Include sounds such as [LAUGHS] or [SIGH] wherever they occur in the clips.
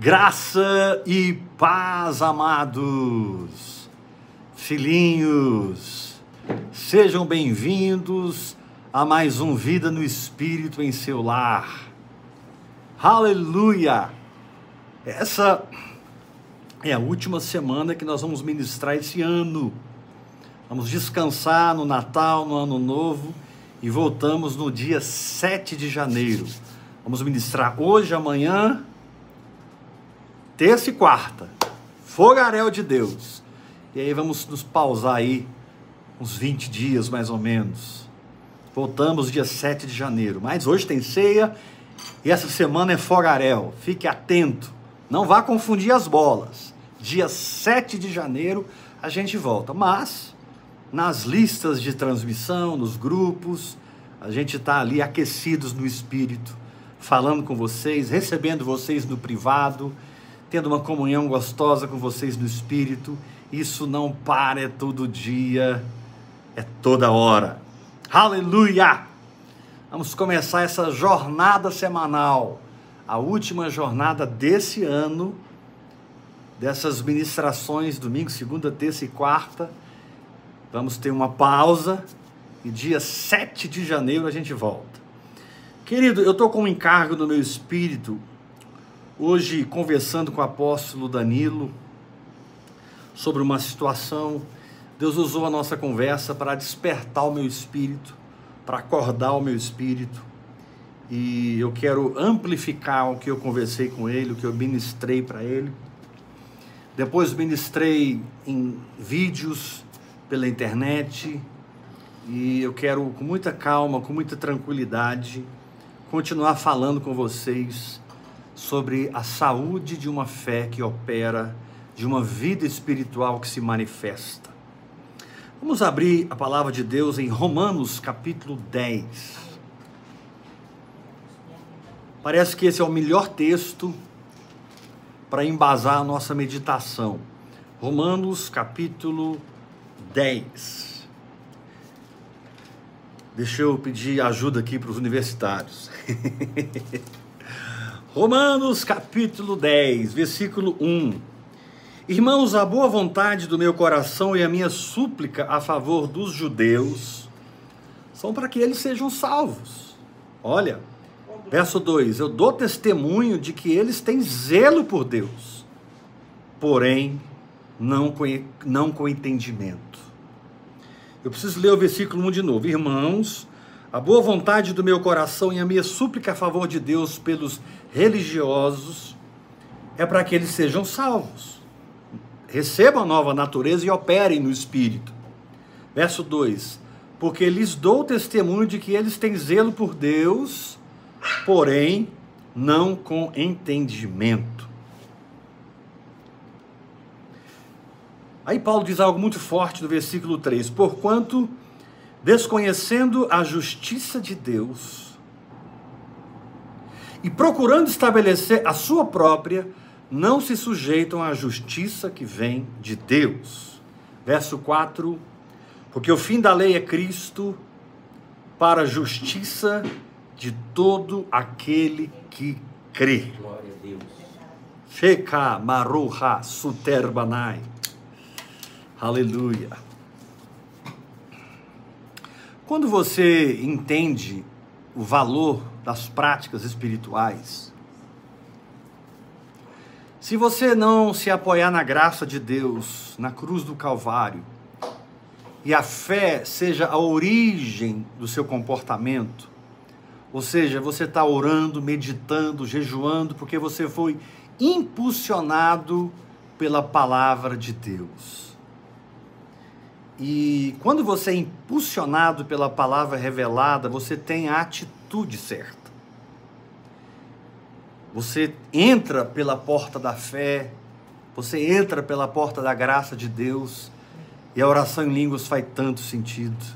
Graça e paz, amados, filhinhos, sejam bem-vindos a mais um Vida no Espírito em seu lar. Aleluia! Essa é a última semana que nós vamos ministrar esse ano. Vamos descansar no Natal, no Ano Novo e voltamos no dia 7 de janeiro. Vamos ministrar hoje, amanhã terça e quarta, fogaréu de Deus. E aí vamos nos pausar aí uns 20 dias mais ou menos. Voltamos dia 7 de janeiro. Mas hoje tem ceia e essa semana é fogaréu. Fique atento. Não vá confundir as bolas. Dia 7 de janeiro a gente volta. Mas nas listas de transmissão, nos grupos, a gente está ali aquecidos no espírito, falando com vocês, recebendo vocês no privado tendo uma comunhão gostosa com vocês no Espírito. Isso não para, é todo dia, é toda hora. Aleluia! Vamos começar essa jornada semanal, a última jornada desse ano, dessas ministrações, domingo, segunda, terça e quarta. Vamos ter uma pausa e dia 7 de janeiro a gente volta. Querido, eu estou com um encargo no meu espírito Hoje, conversando com o apóstolo Danilo sobre uma situação, Deus usou a nossa conversa para despertar o meu espírito, para acordar o meu espírito. E eu quero amplificar o que eu conversei com ele, o que eu ministrei para ele. Depois ministrei em vídeos pela internet e eu quero com muita calma, com muita tranquilidade continuar falando com vocês sobre a saúde de uma fé que opera, de uma vida espiritual que se manifesta. Vamos abrir a palavra de Deus em Romanos capítulo 10. Parece que esse é o melhor texto para embasar a nossa meditação. Romanos capítulo 10. Deixa eu pedir ajuda aqui para os universitários. [LAUGHS] Romanos capítulo 10, versículo 1. Irmãos, a boa vontade do meu coração e a minha súplica a favor dos judeus são para que eles sejam salvos. Olha, verso 2: Eu dou testemunho de que eles têm zelo por Deus, porém não com, não com entendimento. Eu preciso ler o versículo 1 de novo. Irmãos, a boa vontade do meu coração e a minha súplica a favor de Deus pelos religiosos é para que eles sejam salvos. Recebam a nova natureza e operem no espírito. Verso 2: Porque lhes dou testemunho de que eles têm zelo por Deus, porém não com entendimento. Aí Paulo diz algo muito forte no versículo 3: Porquanto desconhecendo a justiça de Deus e procurando estabelecer a sua própria, não se sujeitam à justiça que vem de Deus. Verso 4: Porque o fim da lei é Cristo para a justiça de todo aquele que crê. Glória a Deus. Sheka maruha suterbanai. Aleluia. Quando você entende o valor das práticas espirituais, se você não se apoiar na graça de Deus, na cruz do Calvário, e a fé seja a origem do seu comportamento, ou seja, você está orando, meditando, jejuando, porque você foi impulsionado pela palavra de Deus. E quando você é impulsionado pela palavra revelada, você tem a atitude certa. Você entra pela porta da fé, você entra pela porta da graça de Deus, e a oração em línguas faz tanto sentido.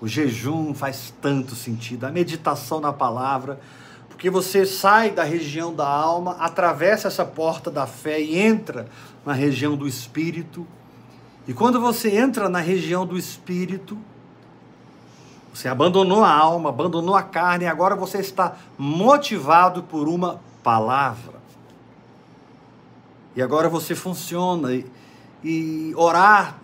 O jejum faz tanto sentido, a meditação na palavra, porque você sai da região da alma, atravessa essa porta da fé e entra na região do espírito e quando você entra na região do espírito, você abandonou a alma, abandonou a carne, e agora você está motivado por uma palavra. E agora você funciona e, e orar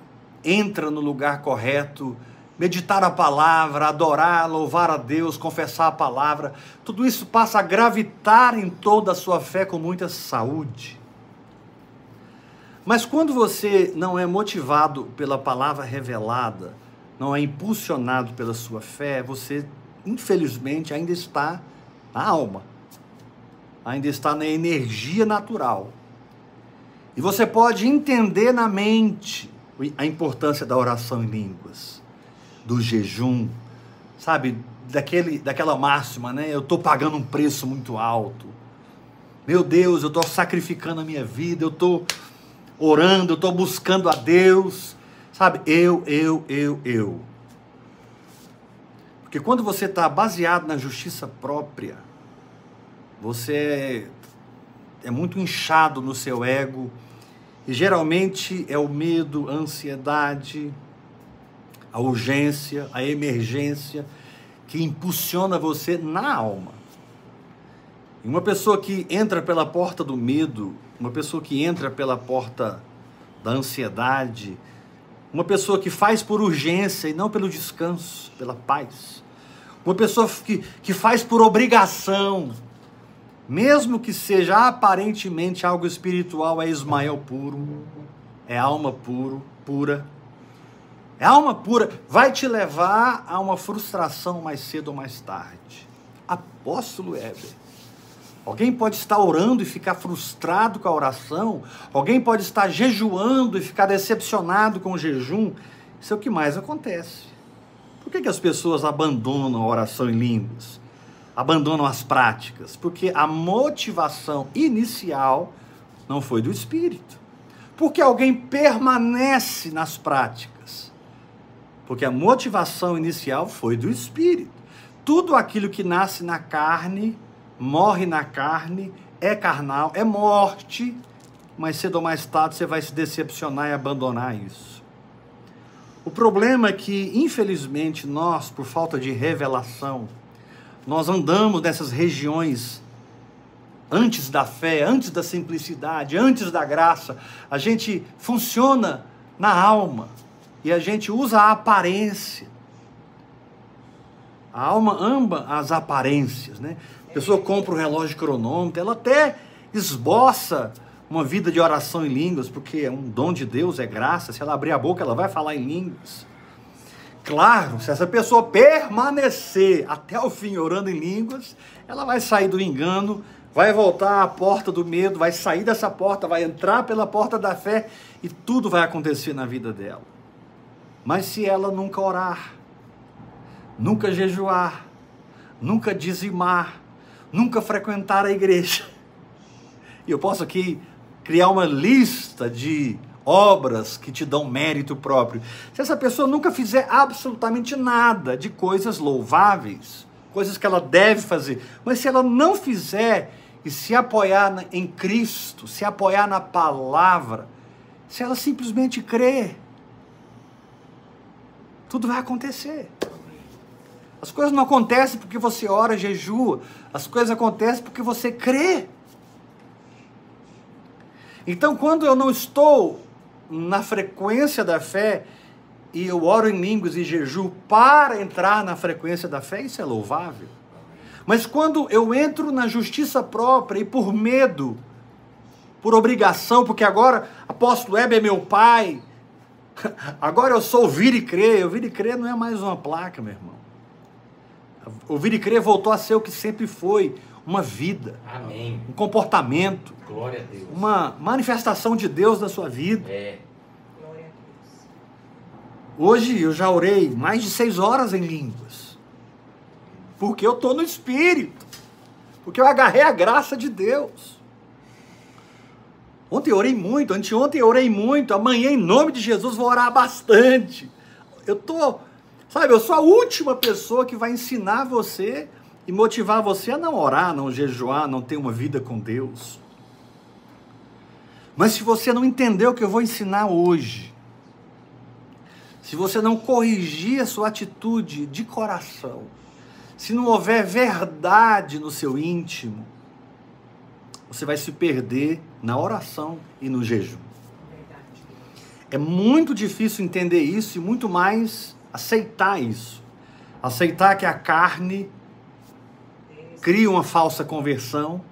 entra no lugar correto, meditar a palavra, adorar, louvar a Deus, confessar a palavra, tudo isso passa a gravitar em toda a sua fé com muita saúde. Mas quando você não é motivado pela palavra revelada, não é impulsionado pela sua fé, você, infelizmente, ainda está na alma, ainda está na energia natural. E você pode entender na mente a importância da oração em línguas, do jejum, sabe, daquele, daquela máxima, né? Eu estou pagando um preço muito alto. Meu Deus, eu estou sacrificando a minha vida, eu estou orando, eu estou buscando a Deus, sabe? Eu, eu, eu, eu. Porque quando você está baseado na justiça própria, você é muito inchado no seu ego, e geralmente é o medo, a ansiedade, a urgência, a emergência que impulsiona você na alma. E uma pessoa que entra pela porta do medo, uma pessoa que entra pela porta da ansiedade, uma pessoa que faz por urgência e não pelo descanso, pela paz, uma pessoa que, que faz por obrigação, mesmo que seja aparentemente algo espiritual, é Ismael puro, é alma puro, pura. É alma pura, vai te levar a uma frustração mais cedo ou mais tarde. Apóstolo Heber. Alguém pode estar orando e ficar frustrado com a oração. Alguém pode estar jejuando e ficar decepcionado com o jejum. Isso é o que mais acontece. Por que, que as pessoas abandonam a oração em línguas? abandonam as práticas, porque a motivação inicial não foi do espírito. Porque alguém permanece nas práticas. Porque a motivação inicial foi do espírito. Tudo aquilo que nasce na carne, morre na carne, é carnal, é morte, mas cedo ou mais tarde você vai se decepcionar e abandonar isso. O problema é que, infelizmente, nós, por falta de revelação, nós andamos nessas regiões antes da fé, antes da simplicidade, antes da graça. A gente funciona na alma e a gente usa a aparência. A alma ama as aparências, né? A pessoa compra o um relógio cronômetro, ela até esboça uma vida de oração em línguas, porque é um dom de Deus, é graça. Se ela abrir a boca, ela vai falar em línguas. Claro, se essa pessoa permanecer até o fim orando em línguas, ela vai sair do engano, vai voltar à porta do medo, vai sair dessa porta, vai entrar pela porta da fé e tudo vai acontecer na vida dela. Mas se ela nunca orar, nunca jejuar, nunca dizimar, nunca frequentar a igreja, e eu posso aqui criar uma lista de obras que te dão mérito próprio. Se essa pessoa nunca fizer absolutamente nada de coisas louváveis, coisas que ela deve fazer, mas se ela não fizer e se apoiar em Cristo, se apoiar na palavra, se ela simplesmente crer, tudo vai acontecer. As coisas não acontecem porque você ora, jejua, as coisas acontecem porque você crê. Então, quando eu não estou na frequência da fé e eu oro em línguas e jejuo para entrar na frequência da fé, isso é louvável. Mas quando eu entro na justiça própria e por medo, por obrigação, porque agora apóstolo Hebe é meu pai, [LAUGHS] agora eu sou ouvir e crer. Ouvir e crer não é mais uma placa, meu irmão. Ouvir e crer voltou a ser o que sempre foi, uma vida, Amém. um comportamento, Glória a Deus. uma manifestação de Deus na sua vida. É. Glória a Deus. Hoje eu já orei mais de seis horas em línguas, porque eu estou no Espírito, porque eu agarrei a graça de Deus. Ontem eu orei muito, anteontem eu orei muito, amanhã em nome de Jesus vou orar bastante. Eu tô, sabe, eu sou a última pessoa que vai ensinar você e motivar você a não orar, não jejuar, não ter uma vida com Deus. Mas se você não entender o que eu vou ensinar hoje, se você não corrigir a sua atitude de coração, se não houver verdade no seu íntimo, você vai se perder na oração e no jejum. É muito difícil entender isso e muito mais aceitar isso. Aceitar que a carne cria uma falsa conversão.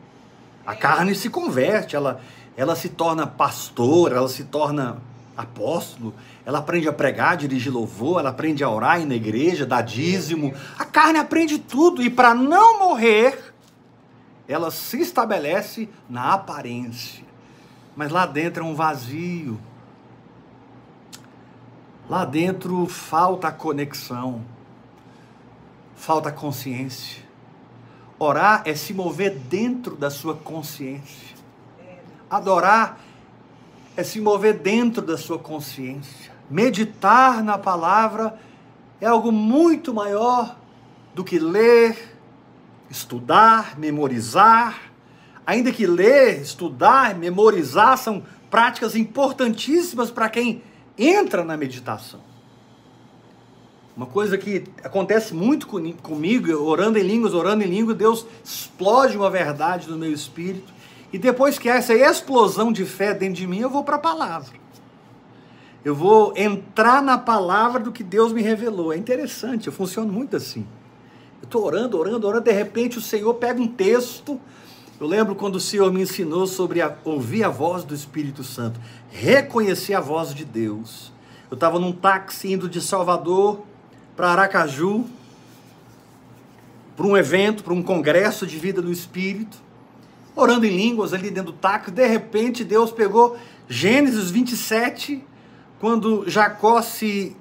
A carne se converte, ela, ela se torna pastor, ela se torna apóstolo, ela aprende a pregar, dirigir louvor, ela aprende a orar na igreja, dar dízimo. A carne aprende tudo e para não morrer, ela se estabelece na aparência. Mas lá dentro é um vazio. Lá dentro falta a conexão, falta a consciência. Orar é se mover dentro da sua consciência. Adorar é se mover dentro da sua consciência. Meditar na palavra é algo muito maior do que ler, estudar, memorizar. Ainda que ler, estudar, memorizar são práticas importantíssimas para quem entra na meditação. Uma coisa que acontece muito comigo, orando em línguas, orando em línguas, Deus explode uma verdade no meu espírito. E depois que essa explosão de fé dentro de mim, eu vou para a palavra. Eu vou entrar na palavra do que Deus me revelou. É interessante, eu funciono muito assim. Eu estou orando, orando, orando, de repente o Senhor pega um texto. Eu lembro quando o Senhor me ensinou sobre a, ouvir a voz do Espírito Santo, reconhecer a voz de Deus. Eu estava num táxi indo de Salvador para Aracaju, para um evento, para um congresso de vida do Espírito, orando em línguas ali dentro do táxi. De repente, Deus pegou Gênesis 27, quando Jacó se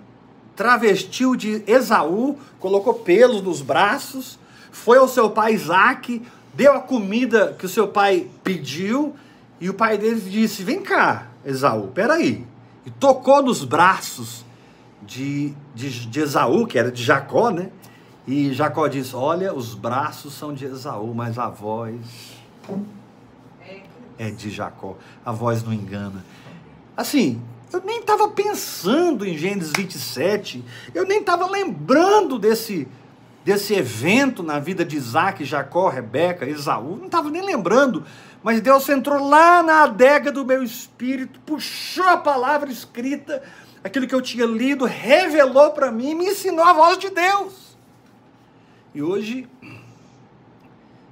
travestiu de Esaú, colocou pelos nos braços, foi ao seu pai Isaac, deu a comida que o seu pai pediu, e o pai dele disse: Vem cá, Esaú, peraí. E tocou nos braços de, de, de Esaú, que era de Jacó, né? E Jacó diz: Olha, os braços são de Esaú, mas a voz é de Jacó. A voz não engana. Assim, eu nem estava pensando em Gênesis 27, eu nem estava lembrando desse, desse evento na vida de Isaac, Jacó, Rebeca, Esaú, não estava nem lembrando, mas Deus entrou lá na adega do meu espírito, puxou a palavra escrita, aquilo que eu tinha lido, revelou para mim me ensinou a voz de Deus. E hoje,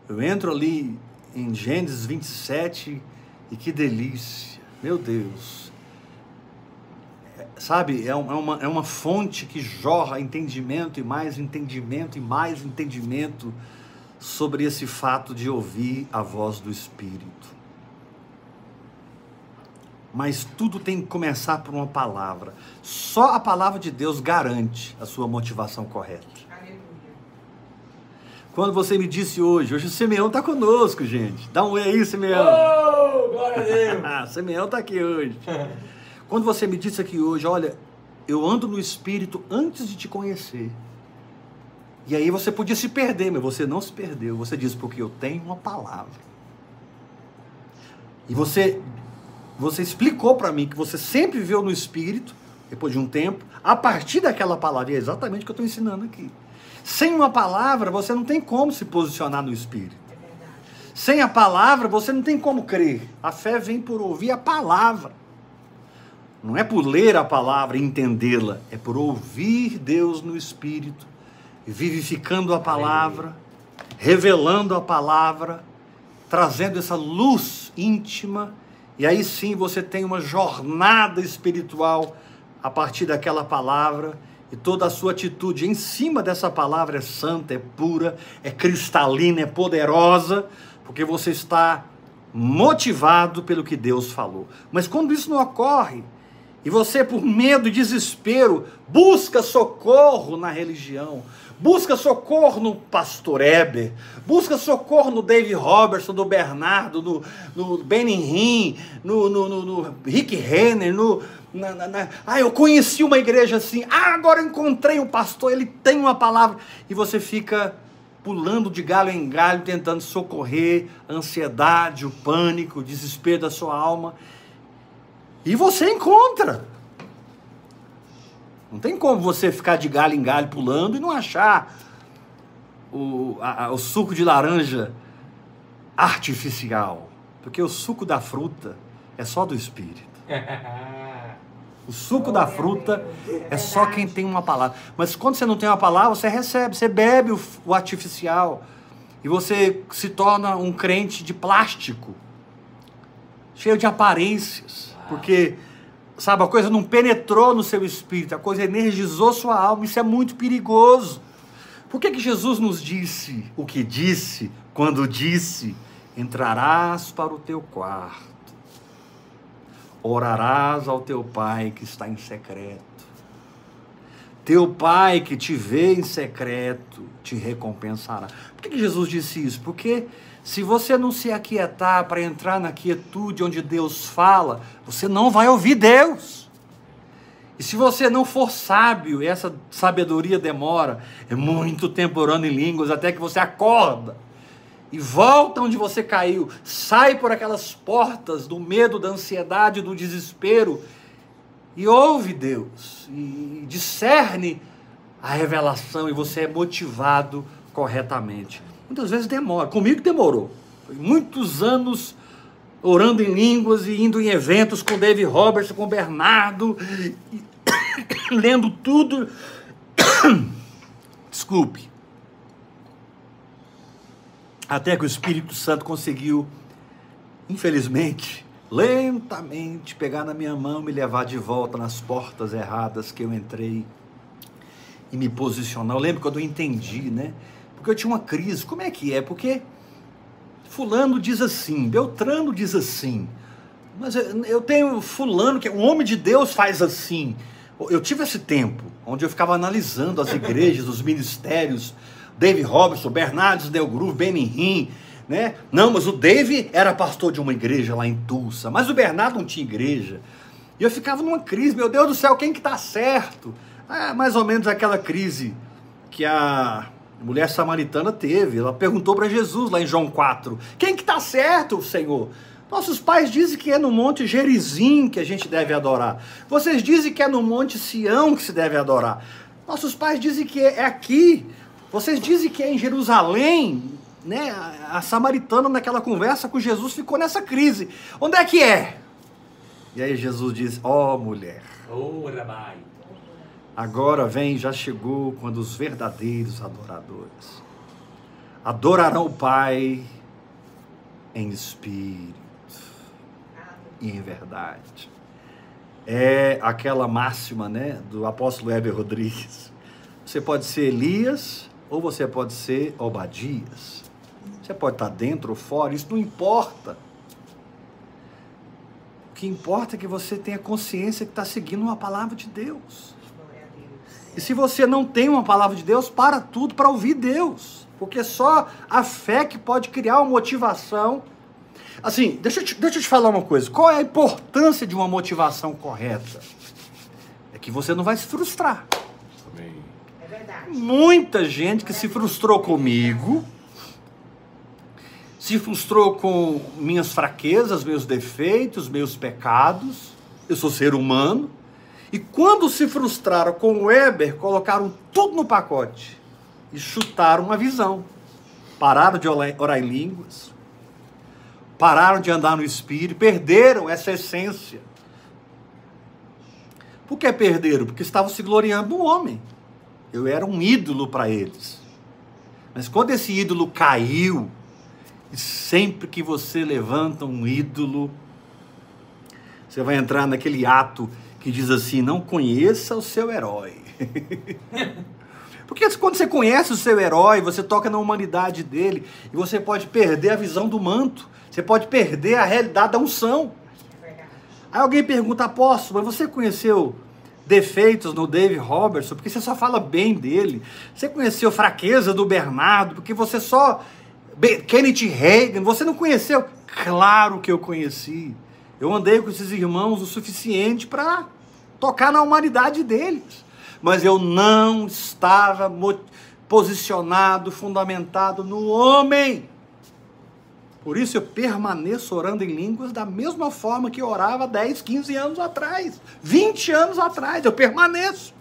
eu entro ali em Gênesis 27 e que delícia, meu Deus. Sabe, é, é uma, é uma fonte que jorra entendimento e mais entendimento e mais entendimento sobre esse fato de ouvir a voz do Espírito. Mas tudo tem que começar por uma palavra. Só a palavra de Deus garante a sua motivação correta. Quando você me disse hoje, hoje o Simeão está conosco, gente. Dá um oi aí, Simeão. Oh, glória a Deus. [LAUGHS] Simeão está aqui hoje. [LAUGHS] Quando você me disse aqui hoje, olha, eu ando no Espírito antes de te conhecer. E aí você podia se perder, mas você não se perdeu. Você disse, porque eu tenho uma palavra. E você, você explicou para mim que você sempre viveu no Espírito, depois de um tempo, a partir daquela palavra. E é exatamente o que eu estou ensinando aqui. Sem uma palavra, você não tem como se posicionar no Espírito. Sem a palavra, você não tem como crer. A fé vem por ouvir a palavra. Não é por ler a palavra e entendê-la, é por ouvir Deus no Espírito, vivificando a palavra, revelando a palavra, trazendo essa luz íntima, e aí sim você tem uma jornada espiritual a partir daquela palavra, e toda a sua atitude em cima dessa palavra é santa, é pura, é cristalina, é poderosa, porque você está motivado pelo que Deus falou. Mas quando isso não ocorre, e você, por medo e desespero, busca socorro na religião, busca socorro no pastor Eber, busca socorro no Dave Robertson, no Bernardo, no, no Benny no, no, no, no Rick Renner, no, na, na, na, ah, eu conheci uma igreja assim, ah, agora encontrei um pastor, ele tem uma palavra, e você fica pulando de galho em galho, tentando socorrer a ansiedade, o pânico, o desespero da sua alma. E você encontra. Não tem como você ficar de galho em galho pulando e não achar o, a, o suco de laranja artificial. Porque o suco da fruta é só do Espírito. [LAUGHS] O suco da fruta é só quem tem uma palavra. Mas quando você não tem uma palavra, você recebe, você bebe o, o artificial. E você se torna um crente de plástico, cheio de aparências. Porque, sabe, a coisa não penetrou no seu espírito, a coisa energizou sua alma. Isso é muito perigoso. Por que, que Jesus nos disse o que disse quando disse: entrarás para o teu quarto? orarás ao teu pai que está em secreto. Teu pai que te vê em secreto te recompensará. Por que, Jesus disse isso? Porque se você não se aquietar para entrar na quietude onde Deus fala, você não vai ouvir Deus. E se você não for sábio, e essa sabedoria demora, é muito tempo orando em línguas até que você acorda e volta onde você caiu, sai por aquelas portas do medo, da ansiedade, do desespero e ouve Deus e discerne a revelação e você é motivado corretamente. Muitas vezes demora, comigo demorou. Foi muitos anos orando em línguas e indo em eventos com David Roberts, com Bernardo, e, [COUGHS] lendo tudo. [COUGHS] Desculpe até que o Espírito Santo conseguiu, infelizmente, lentamente pegar na minha mão e me levar de volta nas portas erradas que eu entrei e me posicionar. Eu lembro quando eu entendi, né? Porque eu tinha uma crise. Como é que é? Porque fulano diz assim, Beltrano diz assim. Mas eu tenho fulano que é um homem de Deus faz assim. Eu tive esse tempo onde eu ficava analisando as igrejas, os ministérios, Dave Robertson, Bernardes Del Groove, Benihim, né? Não, mas o Dave era pastor de uma igreja lá em Tulsa, mas o Bernardo não tinha igreja. E eu ficava numa crise, meu Deus do céu, quem que tá certo? Ah, mais ou menos aquela crise que a mulher samaritana teve. Ela perguntou para Jesus lá em João 4: Quem que tá certo, Senhor? Nossos pais dizem que é no Monte Gerizim que a gente deve adorar. Vocês dizem que é no Monte Sião que se deve adorar. Nossos pais dizem que é aqui. Vocês dizem que é em Jerusalém, né? A, a samaritana naquela conversa com Jesus ficou nessa crise. Onde é que é? E aí Jesus diz: Ó oh, mulher. Oh, Rabai. Agora vem, já chegou quando os verdadeiros adoradores adorarão o Pai em espírito e em verdade. É aquela máxima, né, do apóstolo Heber Rodrigues. Você pode ser Elias, ou você pode ser Obadias. Você pode estar dentro ou fora, isso não importa. O que importa é que você tenha consciência que está seguindo uma palavra de Deus. E se você não tem uma palavra de Deus, para tudo para ouvir Deus. Porque só a fé que pode criar uma motivação. Assim, deixa eu, te, deixa eu te falar uma coisa. Qual é a importância de uma motivação correta? É que você não vai se frustrar. Muita gente que se frustrou comigo, se frustrou com minhas fraquezas, meus defeitos, meus pecados. Eu sou ser humano. E quando se frustraram com o Weber, colocaram tudo no pacote e chutaram a visão. Pararam de orar em línguas, pararam de andar no espírito, perderam essa essência. Por que perderam? Porque estavam se gloriando no homem. Eu era um ídolo para eles. Mas quando esse ídolo caiu, e sempre que você levanta um ídolo, você vai entrar naquele ato que diz assim: não conheça o seu herói. [LAUGHS] Porque quando você conhece o seu herói, você toca na humanidade dele e você pode perder a visão do manto, você pode perder a realidade da unção. Aí alguém pergunta, apóstolo, mas você conheceu defeitos no Dave Robertson, porque você só fala bem dele. Você conheceu fraqueza do Bernardo, porque você só. Kenneth Reagan, você não conheceu? Claro que eu conheci. Eu andei com esses irmãos o suficiente para tocar na humanidade deles. Mas eu não estava posicionado, fundamentado no homem. Por isso eu permaneço orando em línguas da mesma forma que orava 10, 15 anos atrás, 20 anos atrás, eu permaneço.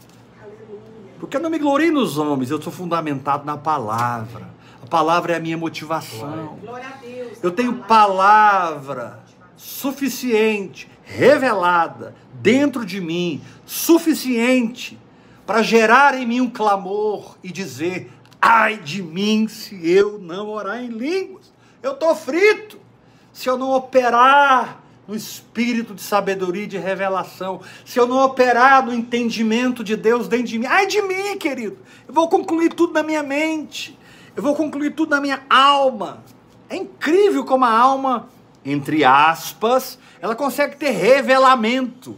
Porque eu não me glorio nos homens, eu sou fundamentado na palavra. A palavra é a minha motivação. Glória a Deus. Eu tenho palavra suficiente, revelada dentro de mim, suficiente para gerar em mim um clamor e dizer: ai de mim se eu não orar em línguas. Eu estou frito. Se eu não operar no espírito de sabedoria e de revelação, se eu não operar no entendimento de Deus dentro de mim, ai de mim, querido. Eu vou concluir tudo na minha mente. Eu vou concluir tudo na minha alma. É incrível como a alma, entre aspas, ela consegue ter revelamento.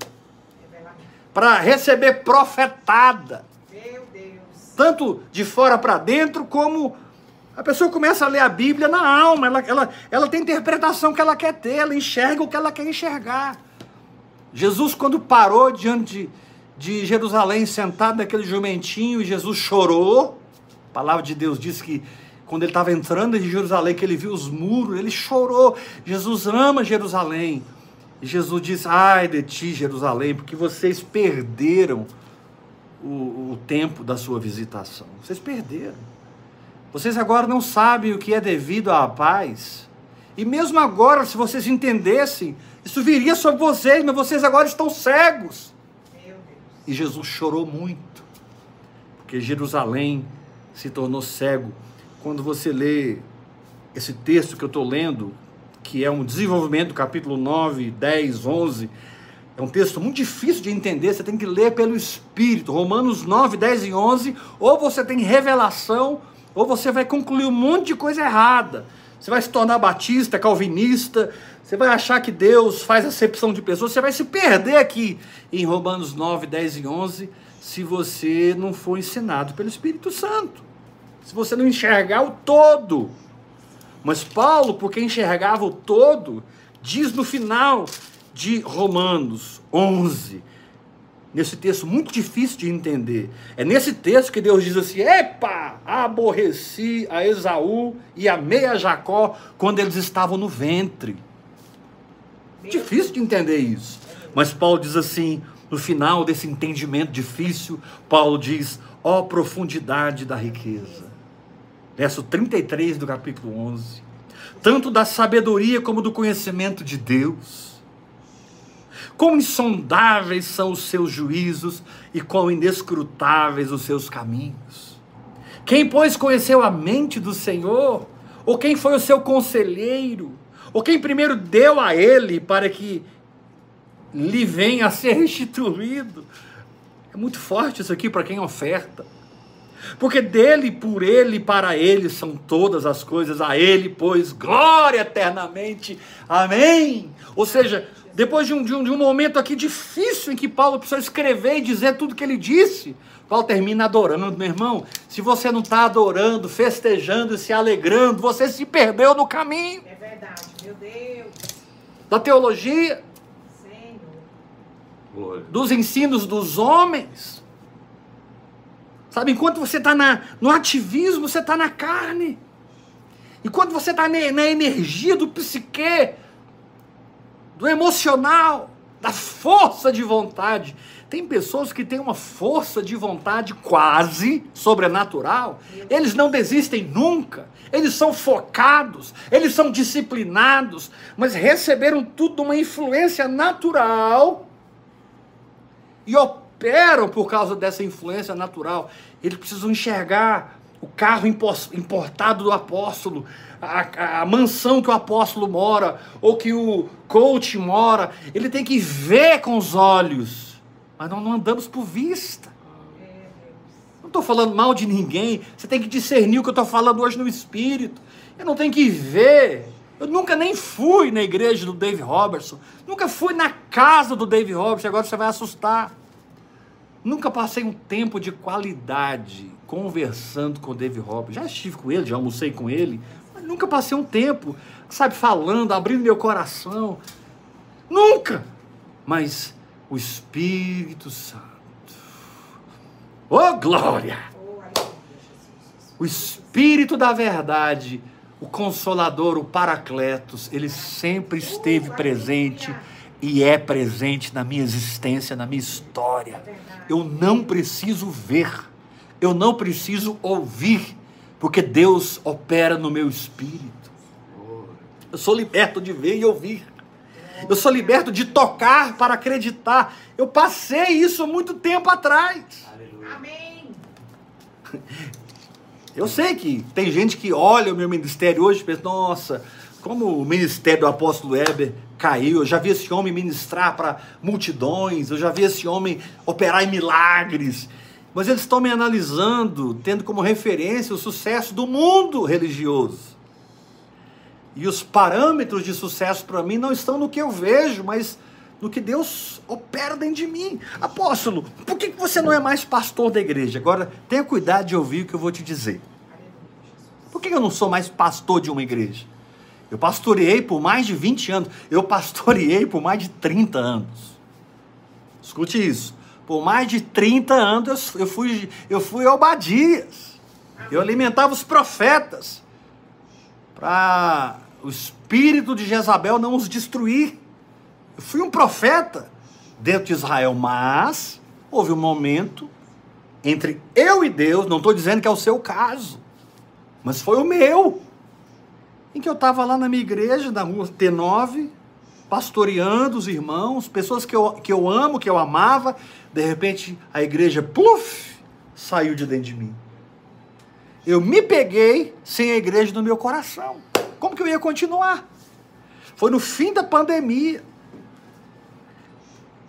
Para receber profetada, tanto de fora para dentro, como a pessoa começa a ler a Bíblia na alma, ela, ela, ela tem interpretação que ela quer ter, ela enxerga o que ela quer enxergar. Jesus, quando parou diante de, de Jerusalém, sentado naquele jumentinho, Jesus chorou, a palavra de Deus diz que quando ele estava entrando em Jerusalém, que ele viu os muros, ele chorou. Jesus ama Jerusalém. E Jesus diz: Ai de ti, Jerusalém, porque vocês perderam o, o tempo da sua visitação. Vocês perderam. Vocês agora não sabem o que é devido à paz. E mesmo agora, se vocês entendessem, isso viria sobre vocês, mas vocês agora estão cegos. E Jesus chorou muito, porque Jerusalém se tornou cego. Quando você lê esse texto que eu estou lendo, que é um desenvolvimento do capítulo 9, 10, 11, é um texto muito difícil de entender, você tem que ler pelo Espírito. Romanos 9, 10 e 11, ou você tem revelação, ou você vai concluir um monte de coisa errada. Você vai se tornar batista, calvinista, você vai achar que Deus faz acepção de pessoas, você vai se perder aqui em Romanos 9, 10 e 11, se você não for ensinado pelo Espírito Santo. Se você não enxergar o todo. Mas Paulo, porque enxergava o todo, diz no final de Romanos 11, nesse texto muito difícil de entender. É nesse texto que Deus diz assim: Epa, aborreci a Esaú e amei a Jacó quando eles estavam no ventre. Difícil de entender isso. Mas Paulo diz assim, no final desse entendimento difícil, Paulo diz: ó profundidade da riqueza. Verso 33 do capítulo 11. Tanto da sabedoria como do conhecimento de Deus. Quão insondáveis são os seus juízos e quão inescrutáveis os seus caminhos. Quem, pois, conheceu a mente do Senhor? Ou quem foi o seu conselheiro? Ou quem primeiro deu a ele para que lhe venha a ser [LAUGHS] restituído? É muito forte isso aqui para quem oferta. Porque dele, por ele, para ele são todas as coisas, a ele, pois, glória eternamente. Amém. Ou seja, depois de um, de um, de um momento aqui difícil em que Paulo precisou escrever e dizer tudo que ele disse, Paulo termina adorando, meu irmão. Se você não está adorando, festejando e se alegrando, você se perdeu no caminho É verdade. Meu Deus. da teologia, Senhor. Glória. dos ensinos dos homens. Sabe, enquanto você está no ativismo, você está na carne. Enquanto você está na, na energia do psique, do emocional, da força de vontade. Tem pessoas que têm uma força de vontade quase sobrenatural. Eles não desistem nunca. Eles são focados, eles são disciplinados, mas receberam tudo uma influência natural e operam por causa dessa influência natural. Eles precisam enxergar o carro importado do apóstolo, a- a mansão que o apóstolo mora, ou que o coach mora. Ele tem que ver com os olhos, mas nós não andamos por vista. Não estou falando mal de ninguém. Você tem que discernir o que eu estou falando hoje no espírito. Eu não tenho que ver. Eu nunca nem fui na igreja do Dave Robertson. Nunca fui na casa do Dave Robertson. Agora você vai assustar. Nunca passei um tempo de qualidade conversando com o Dave Robertson. Já estive com ele, já almocei com ele. Mas nunca passei um tempo, sabe, falando, abrindo meu coração. Nunca! Mas o Espírito Santo. Oh, glória! O Espírito da Verdade, o Consolador, o Paracletos, ele sempre esteve presente e é presente na minha existência, na minha história. Eu não preciso ver, eu não preciso ouvir, Porque Deus opera no meu espírito. Eu sou liberto de ver e ouvir. Eu sou liberto de tocar para acreditar. Eu passei isso muito tempo atrás. Amém. Eu sei que tem gente que olha o meu ministério hoje e pensa, nossa, como o ministério do apóstolo Heber caiu. Eu já vi esse homem ministrar para multidões, eu já vi esse homem operar em milagres. Mas eles estão me analisando, tendo como referência o sucesso do mundo religioso. E os parâmetros de sucesso para mim não estão no que eu vejo, mas no que Deus opera dentro de mim. Apóstolo, por que você não é mais pastor da igreja? Agora, tenha cuidado de ouvir o que eu vou te dizer. Por que eu não sou mais pastor de uma igreja? Eu pastoreei por mais de 20 anos. Eu pastoreei por mais de 30 anos. Escute isso. Por mais de 30 anos eu fui, eu fui Obadias. Eu alimentava os profetas. Para o espírito de Jezabel não os destruir. Eu fui um profeta dentro de Israel, mas houve um momento entre eu e Deus, não estou dizendo que é o seu caso, mas foi o meu, em que eu estava lá na minha igreja, na rua T9, pastoreando os irmãos, pessoas que eu, que eu amo, que eu amava, de repente a igreja, pluf, saiu de dentro de mim. Eu me peguei sem a igreja no meu coração. Como que eu ia continuar? Foi no fim da pandemia.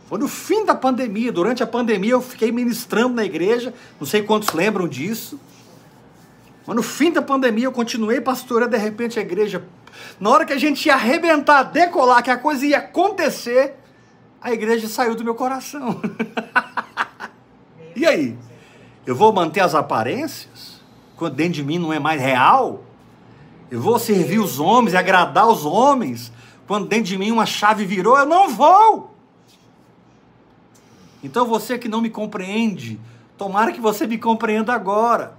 Foi no fim da pandemia. Durante a pandemia eu fiquei ministrando na igreja. Não sei quantos lembram disso. Mas no fim da pandemia eu continuei pastoreando. De repente a igreja. Na hora que a gente ia arrebentar, decolar, que a coisa ia acontecer, a igreja saiu do meu coração. [LAUGHS] e aí? Eu vou manter as aparências? Quando dentro de mim não é mais real? Eu vou servir os homens e agradar os homens? Quando dentro de mim uma chave virou? Eu não vou! Então você que não me compreende, tomara que você me compreenda agora.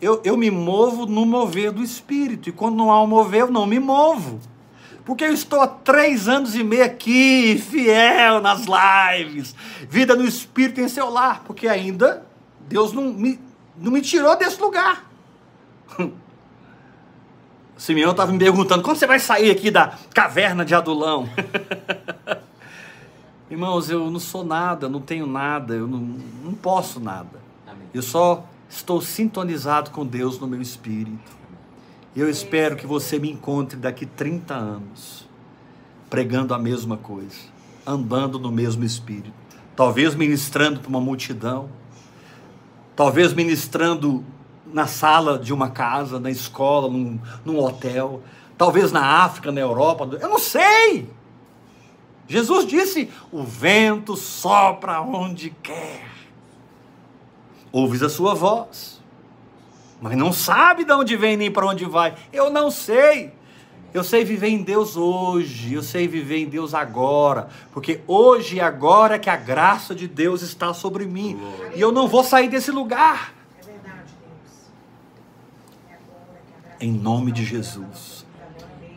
Eu, eu me movo no mover do Espírito, e quando não há um mover, eu não me movo. Porque eu estou há três anos e meio aqui, fiel nas lives, vida no Espírito em seu lar, porque ainda Deus não me, não me tirou desse lugar. O [LAUGHS] Simeão estava me perguntando: quando você vai sair aqui da caverna de Adulão? [LAUGHS] Irmãos, eu não sou nada, não tenho nada, eu não, não posso nada. Amém. Eu só estou sintonizado com Deus no meu espírito. Eu espero que você me encontre daqui 30 anos, pregando a mesma coisa, andando no mesmo espírito. Talvez ministrando para uma multidão, talvez ministrando na sala de uma casa, na escola, num, num hotel, talvez na África, na Europa, eu não sei. Jesus disse: o vento sopra onde quer. Ouves a sua voz, mas não sabe de onde vem nem para onde vai. Eu não sei. Eu sei viver em Deus hoje, eu sei viver em Deus agora, porque hoje e agora é que a graça de Deus está sobre mim. E eu não vou sair desse lugar. Em nome de Jesus.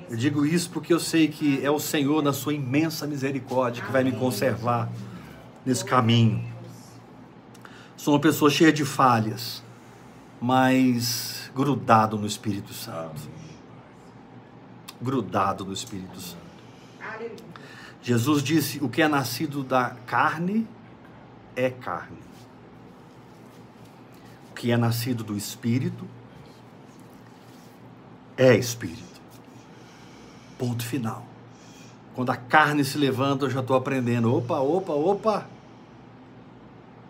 Eu digo isso porque eu sei que é o Senhor, na sua imensa misericórdia, que vai me conservar nesse caminho. Sou uma pessoa cheia de falhas, mas grudado no Espírito Santo. Grudado no Espírito Santo. Jesus disse: O que é nascido da carne é carne. O que é nascido do Espírito é Espírito. Ponto final. Quando a carne se levanta, eu já estou aprendendo. Opa, opa, opa.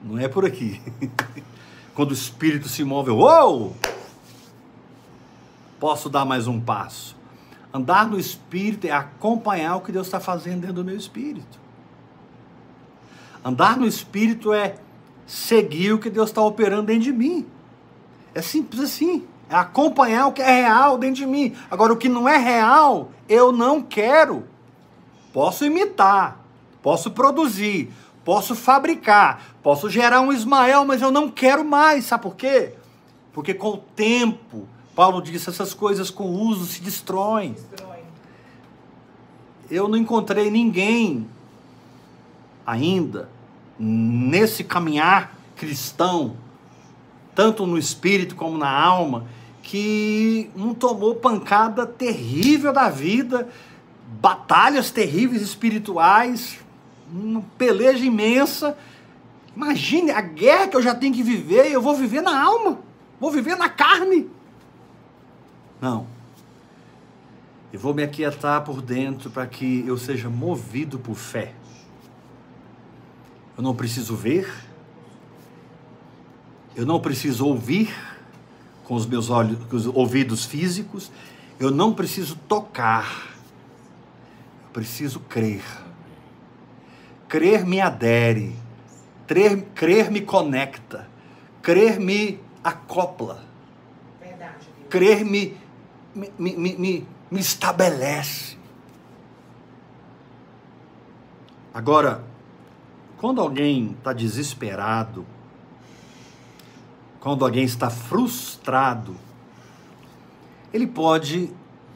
Não é por aqui. [LAUGHS] Quando o Espírito se move, uou! Posso dar mais um passo. Andar no Espírito é acompanhar o que Deus está fazendo dentro do meu Espírito. Andar no Espírito é seguir o que Deus está operando dentro de mim. É simples assim. É acompanhar o que é real dentro de mim. Agora, o que não é real, eu não quero. Posso imitar, posso produzir, posso fabricar, posso gerar um Ismael, mas eu não quero mais. Sabe por quê? Porque com o tempo, Paulo disse, essas coisas com o uso se destroem. Eu não encontrei ninguém ainda nesse caminhar cristão, tanto no espírito como na alma, que não tomou pancada terrível da vida, batalhas terríveis espirituais, uma peleja imensa. Imagine a guerra que eu já tenho que viver, eu vou viver na alma, vou viver na carne. Não. Eu vou me aquietar por dentro para que eu seja movido por fé. Eu não preciso ver, eu não preciso ouvir com os meus olhos, com os ouvidos físicos, eu não preciso tocar, eu preciso crer. Crer me adere, crer, crer me conecta, crer me acopla, Verdade, crer me, me, me, me, me estabelece. Agora, quando alguém está desesperado, quando alguém está frustrado, ele pode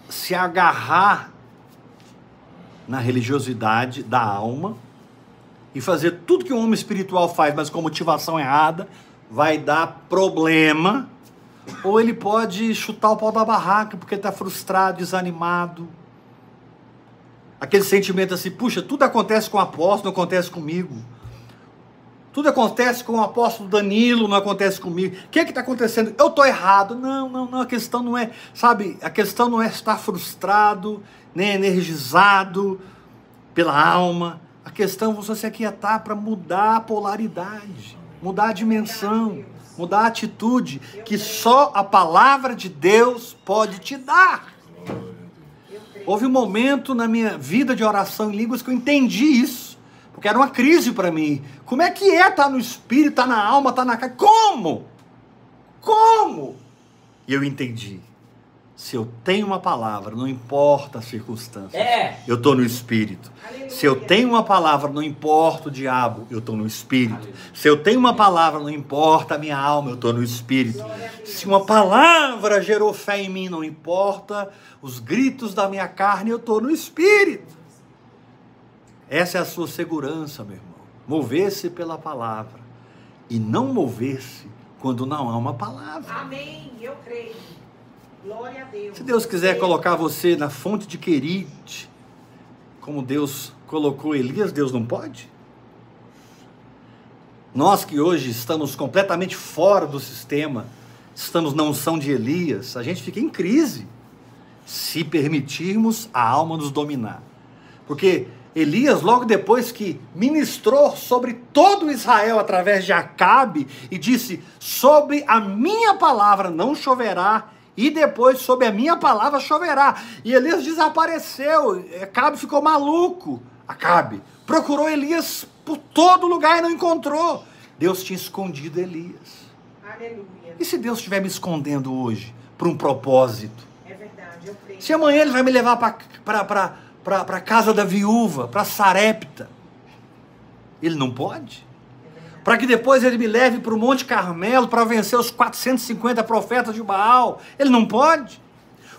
se agarrar na religiosidade da alma e fazer tudo que um homem espiritual faz, mas com motivação errada, vai dar problema. Ou ele pode chutar o pau da barraca porque está frustrado, desanimado. Aquele sentimento assim, puxa, tudo acontece com o apóstolo, não acontece comigo. Tudo acontece com o apóstolo Danilo, não acontece comigo. O que é que está acontecendo? Eu estou errado. Não, não, não. A questão não é, sabe, a questão não é estar frustrado, nem energizado pela alma. A questão é você se aquietar para mudar a polaridade, mudar a dimensão, mudar a atitude que só a palavra de Deus pode te dar. Houve um momento na minha vida de oração em línguas que eu entendi isso. Porque era uma crise para mim. Como é que é estar no espírito, estar na alma, estar na carne? Como? Como? E eu entendi. Se eu tenho uma palavra, não importa a circunstância. É. Eu estou no espírito. Aleluia. Se eu tenho uma palavra, não importa o diabo, eu estou no espírito. Aleluia. Se eu tenho uma palavra, não importa a minha alma, eu estou no espírito. Se uma palavra gerou fé em mim, não importa os gritos da minha carne, eu estou no espírito. Essa é a sua segurança, meu irmão. Mover-se pela palavra e não mover-se quando não há uma palavra. Amém. Eu creio. Glória a Deus. Se Deus quiser colocar você na fonte de Querite, como Deus colocou Elias, Deus não pode? Nós que hoje estamos completamente fora do sistema, estamos na unção de Elias, a gente fica em crise se permitirmos a alma nos dominar. Porque Elias, logo depois que ministrou sobre todo Israel através de Acabe e disse: Sobre a minha palavra não choverá, e depois sobre a minha palavra choverá. E Elias desapareceu, Acabe ficou maluco. Acabe procurou Elias por todo lugar e não encontrou. Deus tinha escondido Elias. Aleluia. E se Deus estiver me escondendo hoje por um propósito? É verdade. Eu creio. Se amanhã ele vai me levar para a casa da viúva, para Sarepta, ele não pode? Para que depois ele me leve para o Monte Carmelo para vencer os 450 profetas de Baal, ele não pode?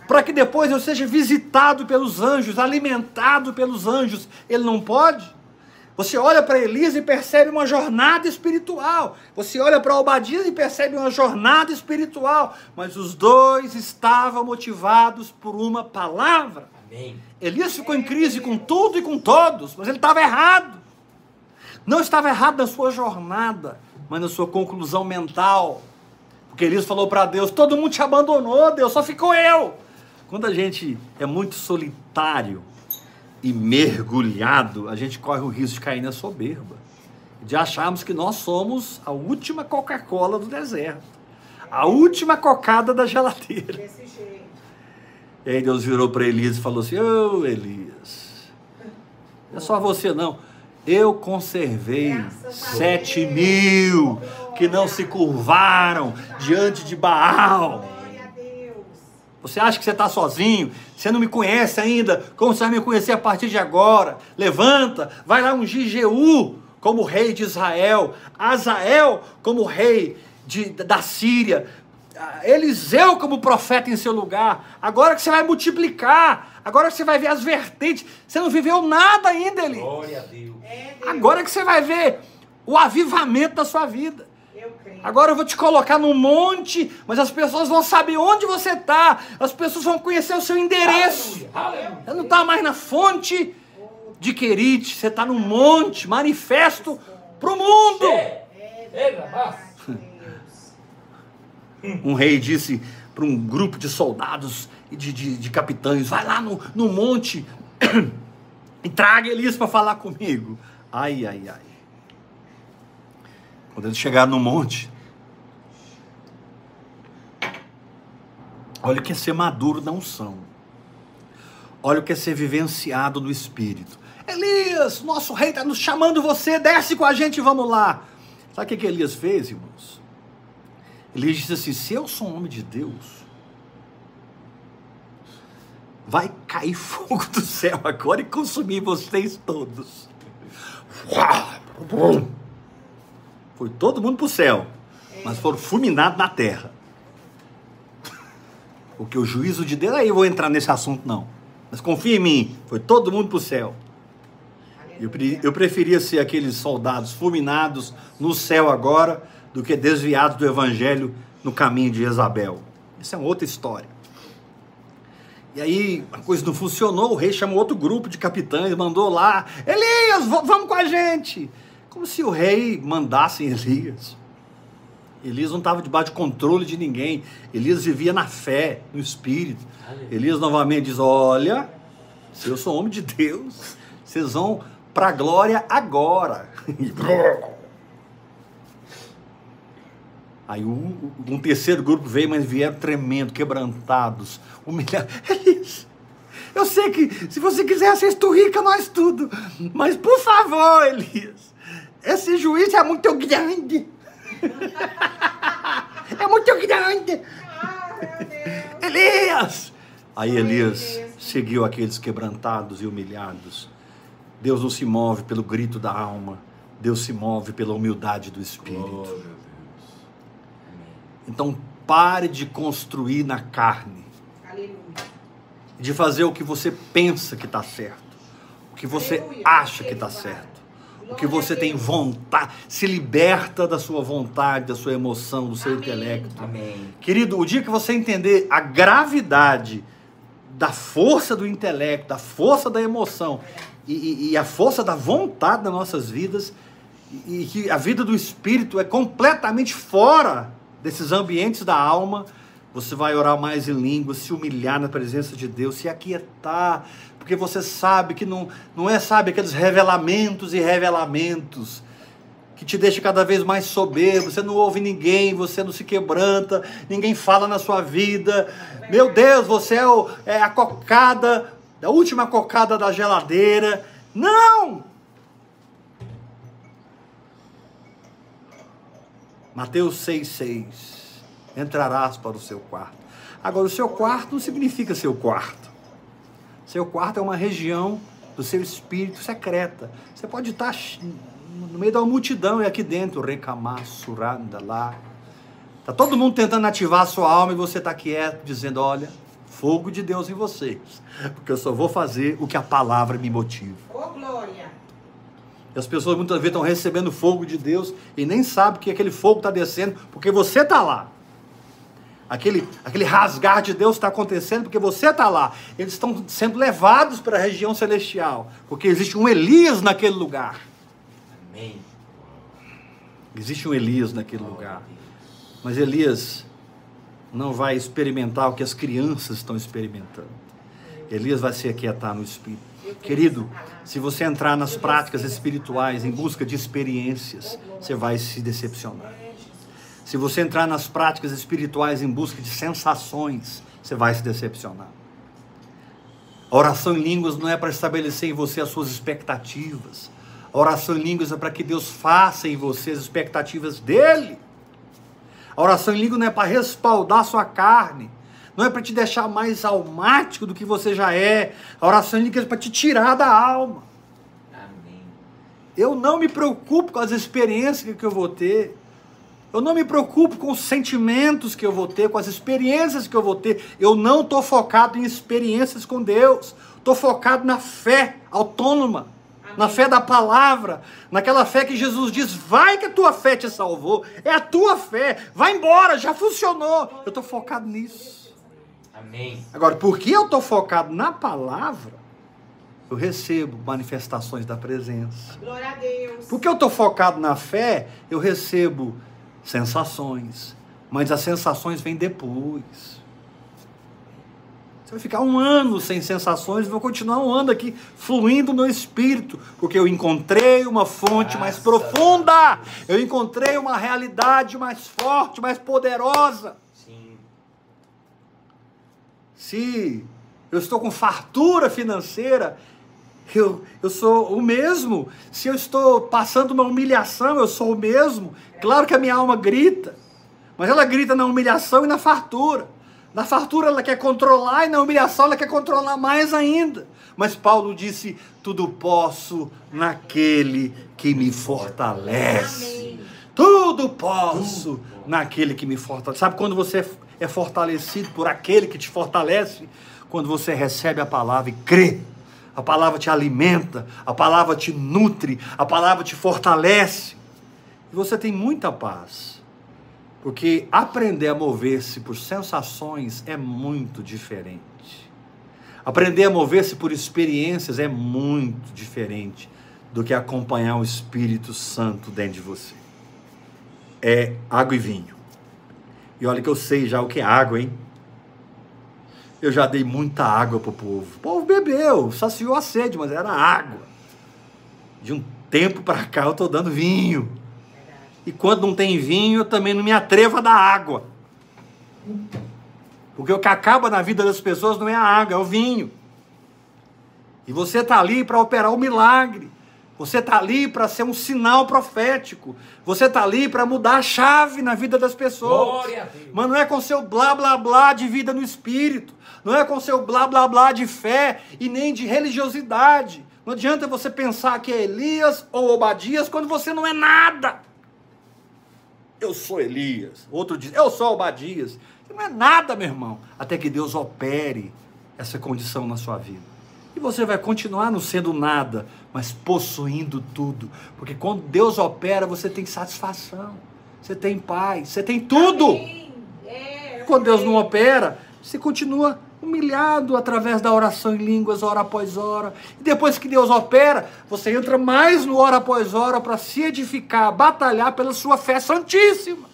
Para que depois eu seja visitado pelos anjos, alimentado pelos anjos, ele não pode? Você olha para Elias e percebe uma jornada espiritual. Você olha para Obadias e percebe uma jornada espiritual. Mas os dois estavam motivados por uma palavra. Amém. Elias ficou em crise com tudo e com todos, mas ele estava errado. Não estava errado na sua jornada, mas na sua conclusão mental. Porque Elias falou para Deus: todo mundo te abandonou, Deus, só ficou eu. Quando a gente é muito solitário e mergulhado, a gente corre o risco de cair na soberba, de acharmos que nós somos a última Coca-Cola do deserto, a última cocada da geladeira. Desse jeito. E aí Deus virou para Elias e falou assim: Ô Elias, não é só você não. Eu conservei sete mil que não se curvaram diante de Baal. Você acha que você está sozinho? Você não me conhece ainda? Como você vai me conhecer a partir de agora? Levanta, vai lá ungir Jeú como rei de Israel, Azael como rei de, da Síria, Eliseu como profeta em seu lugar. Agora que você vai multiplicar, agora que você vai ver as vertentes. Você não viveu nada ainda, Elias. Glória a Deus. É Deus. Agora que você vai ver o avivamento da sua vida. Eu creio. Agora eu vou te colocar num monte, mas as pessoas vão saber onde você está. As pessoas vão conhecer o seu endereço. Aleluia. Você não está mais na fonte de Querite, você está no monte, manifesto para o mundo. Ei, rapaz. Um rei disse para um grupo de soldados e de, de, de capitães: vai lá no, no monte [COUGHS] e traga Elias para falar comigo. Ai, ai, ai. Quando eles chegaram no monte, olha o que é ser maduro na unção. Olha o que é ser vivenciado no espírito. Elias, nosso rei está nos chamando você, desce com a gente, vamos lá. Sabe o que, que Elias fez, irmãos? Elias disse assim: se eu sou um homem de Deus, vai cair [LAUGHS] fogo do céu agora e consumir vocês todos. Foi todo mundo para o céu, mas foram fulminados na terra. Porque o juízo de Deus, aí eu vou entrar nesse assunto não. Mas confia em mim, foi todo mundo para o céu. Eu, eu preferia ser aqueles soldados fulminados no céu agora do que desviados do evangelho no caminho de Jezabel. Isso é uma outra história. E aí a coisa não funcionou, o rei chamou outro grupo de capitães, mandou lá, Elias, vamos com a gente. Como se o rei mandasse Elias. Elias não estava debaixo de controle de ninguém. Elias vivia na fé, no espírito. Elias novamente diz: Olha, se eu sou homem de Deus, vocês vão para a glória agora. [LAUGHS] [LAUGHS] Aí um, um terceiro grupo veio, mas vieram tremendo, quebrantados, humilhados. [LAUGHS] Elias, eu sei que se você quiser, você esturrica nós tudo. Mas por favor, Elias, esse juiz é muito grande. [LAUGHS] É muito grande. Ah, meu Deus. Elias! Aí Elias seguiu aqueles quebrantados e humilhados. Deus não se move pelo grito da alma, Deus se move pela humildade do espírito. Oh. Então pare de construir na carne, Aleluia. de fazer o que você pensa que está certo, o que você Aleluia. acha que está certo, o que você tem vontade. Se liberta da sua vontade, da sua emoção, do seu Amém. intelecto. Amém. Querido, o dia que você entender a gravidade da força do intelecto, da força da emoção e, e- e a força da vontade das nossas vidas, e que a vida do espírito é completamente fora desses ambientes da alma, você vai orar mais em línguas, se humilhar na presença de Deus, se aquietar, porque você sabe que não, não é, sabe, aqueles revelamentos e revelamentos que te deixa cada vez mais soberbo, você não ouve ninguém, você não se quebranta, ninguém fala na sua vida. Meu Deus, você é, o- é a cocada, a última cocada da geladeira. Não! Mateus 6,6. Entrarás para o seu quarto. Agora, o seu quarto não significa seu quarto. Seu quarto é uma região do seu espírito secreta. Você pode estar no meio da multidão e aqui dentro, recamaçuranda lá. Tá todo mundo tentando ativar a sua alma e você está quieto, dizendo: Olha, fogo de Deus em vocês, porque eu só vou fazer o que a palavra me motiva. Ô, glória. E as pessoas muitas vezes estão recebendo fogo de Deus e nem sabem que aquele fogo está descendo porque você está lá. Aquele, aquele rasgar de Deus está acontecendo porque você está lá. Eles estão sendo levados para a região celestial, porque existe um Elias naquele lugar. Amém. Existe um Elias naquele lugar. Mas Elias não vai experimentar o que as crianças estão experimentando. Elias vai se aquietar no espírito. Querido, se você entrar nas práticas espirituais em busca de experiências, você vai se decepcionar. Se você entrar nas práticas espirituais em busca de sensações, você vai se decepcionar. A oração em línguas não é para estabelecer em você as suas expectativas. A oração em línguas é para que Deus faça em você as expectativas dele. A oração em língua não é para respaldar sua carne. Não é para te deixar mais almático do que você já é. A oração em língua é para te tirar da alma. Amém. Eu não me preocupo com as experiências que eu vou ter. Eu não me preocupo com os sentimentos que eu vou ter, com as experiências que eu vou ter. Eu não estou focado em experiências com Deus. Estou focado na fé autônoma. na fé da palavra, naquela fé que Jesus diz: vai que a tua fé te salvou, é a tua fé, vai embora, já funcionou. Eu estou focado nisso. Amém. Agora, porque eu estou focado na palavra, eu recebo manifestações da presença. Glória a Deus. Porque eu estou focado na fé, eu recebo sensações. Mas as sensações vêm depois. Você vai ficar um ano sem sensações, eu vou continuar um ano aqui fluindo no espírito, porque eu encontrei uma fonte mais Graças profunda, eu encontrei uma realidade mais forte, mais poderosa. Se eu estou com fartura financeira, eu, eu sou o mesmo. Se eu estou passando uma humilhação, eu sou o mesmo. Claro que a minha alma grita, mas ela grita na humilhação e na fartura. Na fartura ela quer controlar e na humilhação ela quer controlar mais ainda. Mas Paulo disse: tudo posso naquele que me fortalece. Amém. Tudo posso naquele que me fortalece. Sabe quando você é fortalecido por aquele que te fortalece? Quando você recebe a palavra e crê. A palavra te alimenta, a palavra te nutre, a palavra te fortalece. E você tem muita paz. Porque aprender a mover-se por sensações é muito diferente. Aprender a mover-se por experiências é muito diferente do que acompanhar o Espírito Santo dentro de você. É água e vinho. E olha que eu sei já o que é água, hein? Eu já dei muita água pro povo. O povo bebeu, saciou a sede, mas era água. De um tempo para cá eu tô dando vinho. E quando não tem vinho, eu também não me atrevo a dar água. Porque o que acaba na vida das pessoas não é a água, é o vinho. E você está ali para operar o milagre. Você está ali para ser um sinal profético. Você está ali para mudar a chave na vida das pessoas. Mas não é com seu blá blá blá de vida no espírito. Não é com seu blá blá blá de fé e nem de religiosidade. Não adianta você pensar que é Elias ou Obadias quando você não é nada. Eu sou Elias. Outro diz, eu sou Obadias. Você não é nada, meu irmão. Até que Deus opere essa condição na sua vida. E você vai continuar não sendo nada, mas possuindo tudo. Porque quando Deus opera, você tem satisfação. Você tem paz. Você tem tudo. É, Quando Deus não opera, você continua humilhado através da oração em línguas, hora após hora. E depois que Deus opera, você entra mais no hora após hora para se edificar, batalhar pela sua fé santíssima.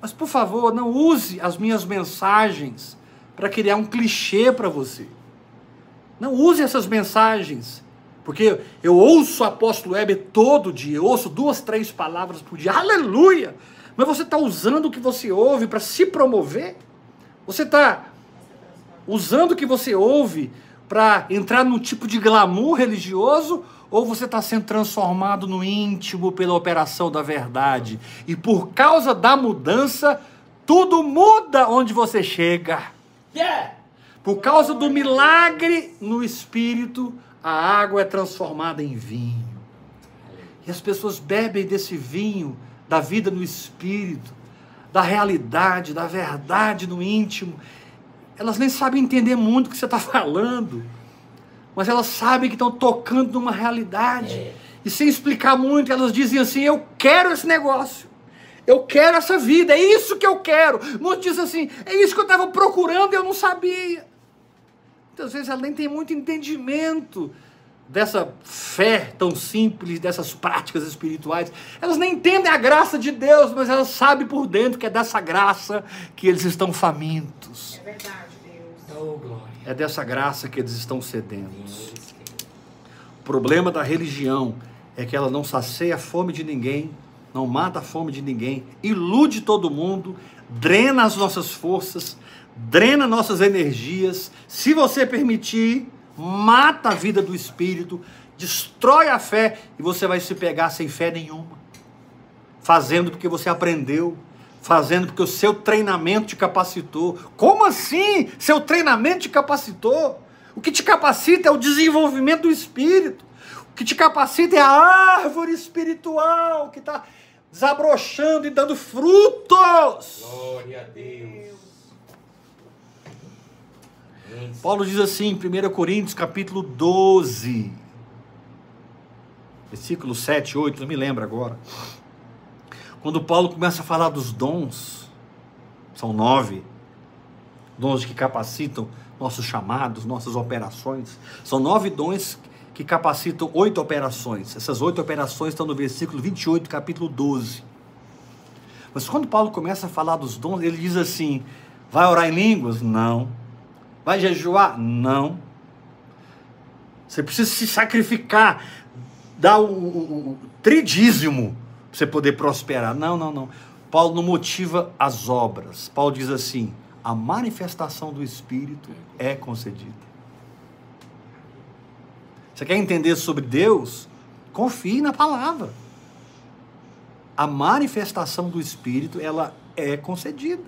Mas por favor, não use as minhas mensagens para criar um clichê para você. Não use essas mensagens. Porque eu ouço o apóstolo Heber todo dia, eu ouço duas, três palavras por dia, aleluia! Mas você está usando o que você ouve para se promover? Você está usando o que você ouve para entrar num tipo de glamour religioso? Ou você está sendo transformado no íntimo pela operação da verdade? E por causa da mudança, tudo muda onde você chega. Yeah! Por causa do milagre no espírito, a água é transformada em vinho. E as pessoas bebem desse vinho da vida no espírito, da realidade, da verdade no íntimo. Elas nem sabem entender muito o que você está [LAUGHS] falando, mas elas sabem que estão tocando numa realidade. É. E sem explicar muito, elas dizem assim: Eu quero esse negócio. Eu quero essa vida, é isso que eu quero. Muitos dizem assim: é isso que eu estava procurando e eu não sabia. Muitas vezes ela nem tem muito entendimento dessa fé tão simples, dessas práticas espirituais. Elas nem entendem a graça de Deus, mas elas sabem por dentro que é dessa graça que eles estão famintos. É verdade, Deus. Oh, glória. É dessa graça que eles estão sedentos. O problema da religião é que ela não sacia a fome de ninguém, não mata a fome de ninguém, ilude todo mundo, drena as nossas forças, drena nossas energias. Se você permitir, mata a vida do espírito, destrói a fé e você vai se pegar sem fé nenhuma. Fazendo porque você aprendeu, fazendo porque o seu treinamento te capacitou. Como assim? Seu treinamento te capacitou? O que te capacita é o desenvolvimento do espírito. O que te capacita é a árvore espiritual que está desabrochando e dando frutos. Glória a Deus. Paulo diz assim, em 1 Coríntios, capítulo 12, versículo 7, 8, não me lembro agora. Quando Paulo começa a falar dos dons, são nove, dons que capacitam nossos chamados, nossas operações. São nove dons que capacitam oito operações. Essas oito operações estão no versículo 28, capítulo 12. Mas quando Paulo começa a falar dos dons, ele diz assim: vai orar em línguas? Não. Vai jejuar? Não. Você precisa se sacrificar, dar o, o, o tridízimo para você poder prosperar. Não, não, não. Paulo não motiva as obras. Paulo diz assim: a manifestação do Espírito é concedida. Você quer entender sobre Deus? Confie na palavra. A manifestação do Espírito, ela é concedida.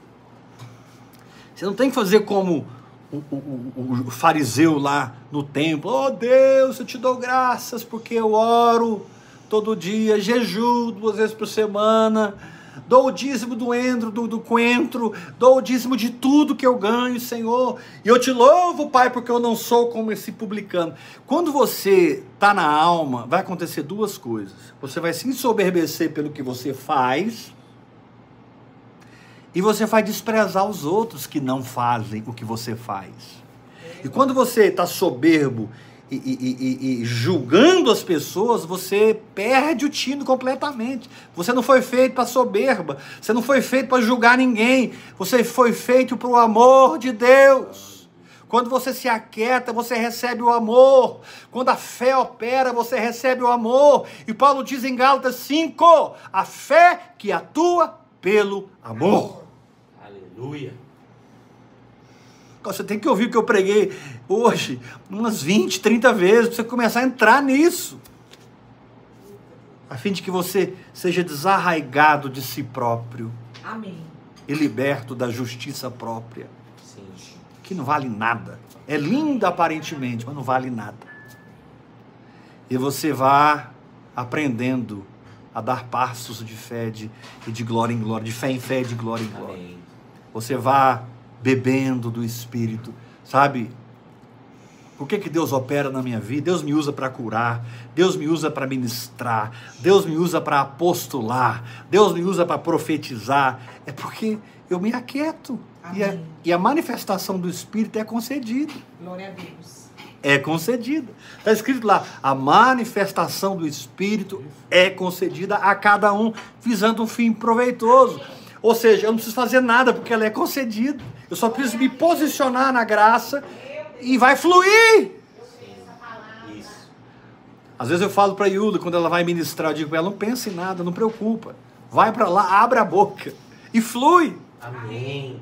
Você não tem que fazer como o, o, o, fariseu lá no templo. Oh Deus, eu te dou graças porque eu oro todo dia, jejuo duas vezes por semana dou o dízimo do endro, do, do coentro, dou o dízimo de tudo que eu ganho, Senhor. E eu te louvo, Pai, porque eu não sou como esse publicano. Quando você está na alma, vai acontecer duas coisas. Você vai se ensoberbecer pelo que você faz. E você vai desprezar os outros que não fazem o que você faz. E quando você está soberbo e, e, e, julgando as pessoas, você perde o tino completamente. Você não foi feito para soberba, você não foi feito para julgar ninguém, você foi feito para o amor de Deus. Quando você se aquieta, você recebe o amor. Quando a fé opera, você recebe o amor. E Paulo diz em Gálatas 5: a fé que atua pelo amor. Aleluia. Você tem que ouvir o que eu preguei hoje, umas 20, 30 vezes, para você começar a entrar nisso. A fim de que você seja desarraigado de si próprio. Amém. E liberto da justiça própria. Sim. Que não vale nada. É linda aparentemente, mas não vale nada. E você vá aprendendo a dar passos de fé de, e de glória em glória, de fé em fé, de glória em glória. Amém. Você vá bebendo do Espírito, sabe? Por que, que Deus opera na minha vida? Deus me usa para curar, Deus me usa para ministrar, Deus me usa para apostolar, Deus me usa para profetizar. É porque eu me aquieto. E a, e a manifestação do Espírito é concedida. Glória a Deus. É concedida. Está escrito lá: a manifestação do Espírito é concedida a cada um, visando um fim proveitoso. Ou seja, eu não preciso fazer nada porque ela é concedida. Eu só preciso me posicionar na graça e vai fluir. Isso. Às vezes eu falo para Yula, quando ela vai ministrar, eu digo para ela: não pensa em nada, não preocupa. Vai para lá, abre a boca e flui. Amém.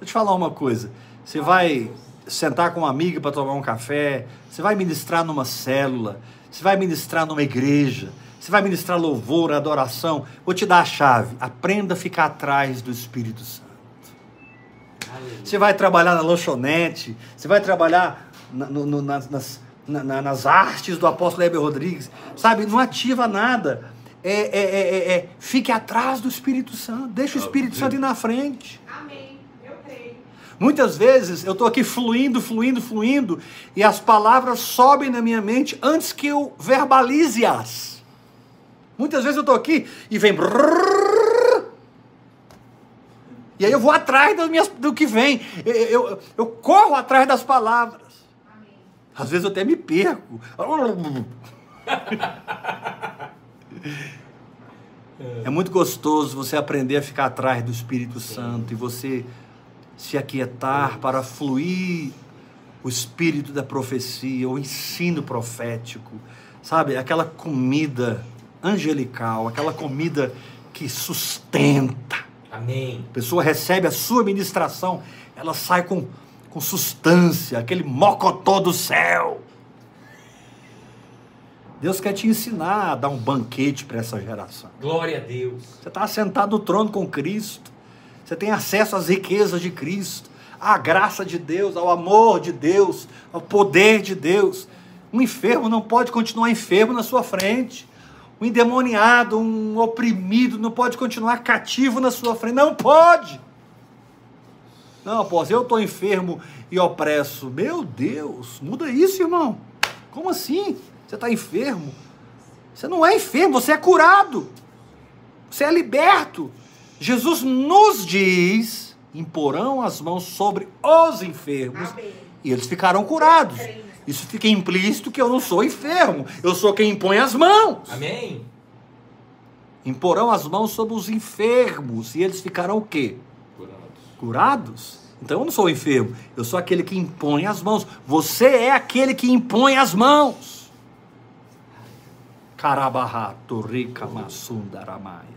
Eu te falar uma coisa. Você vai sentar com uma amiga para tomar um café, você vai ministrar numa célula, você vai ministrar numa igreja, você vai ministrar louvor, adoração. Vou te dar a chave. Aprenda a ficar atrás do Espírito Santo. Você vai trabalhar na lanchonete, você vai trabalhar na- no- no- nas, nas- na- na- nas artes do apóstolo Heber Rodrigues, sabe? Não ativa nada. É, é- é- é- é, fique atrás do Espírito Santo. Deixa o Espírito Santo ir na frente. Amém. Eu creio. Muitas vezes eu estou aqui fluindo, fluindo, fluindo, e as palavras sobem na minha mente antes que eu verbalize-as. Muitas vezes eu estou aqui e vem. brrr, E aí eu vou atrás das minhas, do que vem. Eu, eu, eu corro atrás das palavras. Amém. Às vezes eu até me perco. É muito gostoso você aprender a ficar atrás do Espírito Santo e você se aquietar para fluir o espírito da profecia, o ensino profético, sabe? Aquela comida angelical, aquela comida que sustenta. Amém. A pessoa recebe a sua ministração, ela sai com, com sustância, aquele mocotó do céu. Deus quer te ensinar a dar um banquete para essa geração. Glória a Deus. Você está sentado no trono com Cristo. Você tem acesso às riquezas de Cristo, à graça de Deus, ao amor de Deus, ao poder de Deus. Um enfermo não pode continuar enfermo na sua frente. Um endemoniado, um oprimido não pode continuar cativo na sua frente. Não pode. Não, apóstolo, eu estou enfermo e opresso. Meu Deus, muda isso, irmão. Como assim? Você está enfermo? Você não é enfermo, você é curado. Você é liberto. Jesus nos diz: imporão as mãos sobre os enfermos Amém. e eles ficarão curados. Isso fica implícito que eu não sou enfermo, eu sou quem impõe as mãos. Amém. Imporão as mãos sobre os enfermos e eles ficarão o quê? Curados. Então eu não sou enfermo, eu sou aquele que impõe as mãos. Você é aquele que impõe as mãos. Carabarra, torrica, massundaramaia.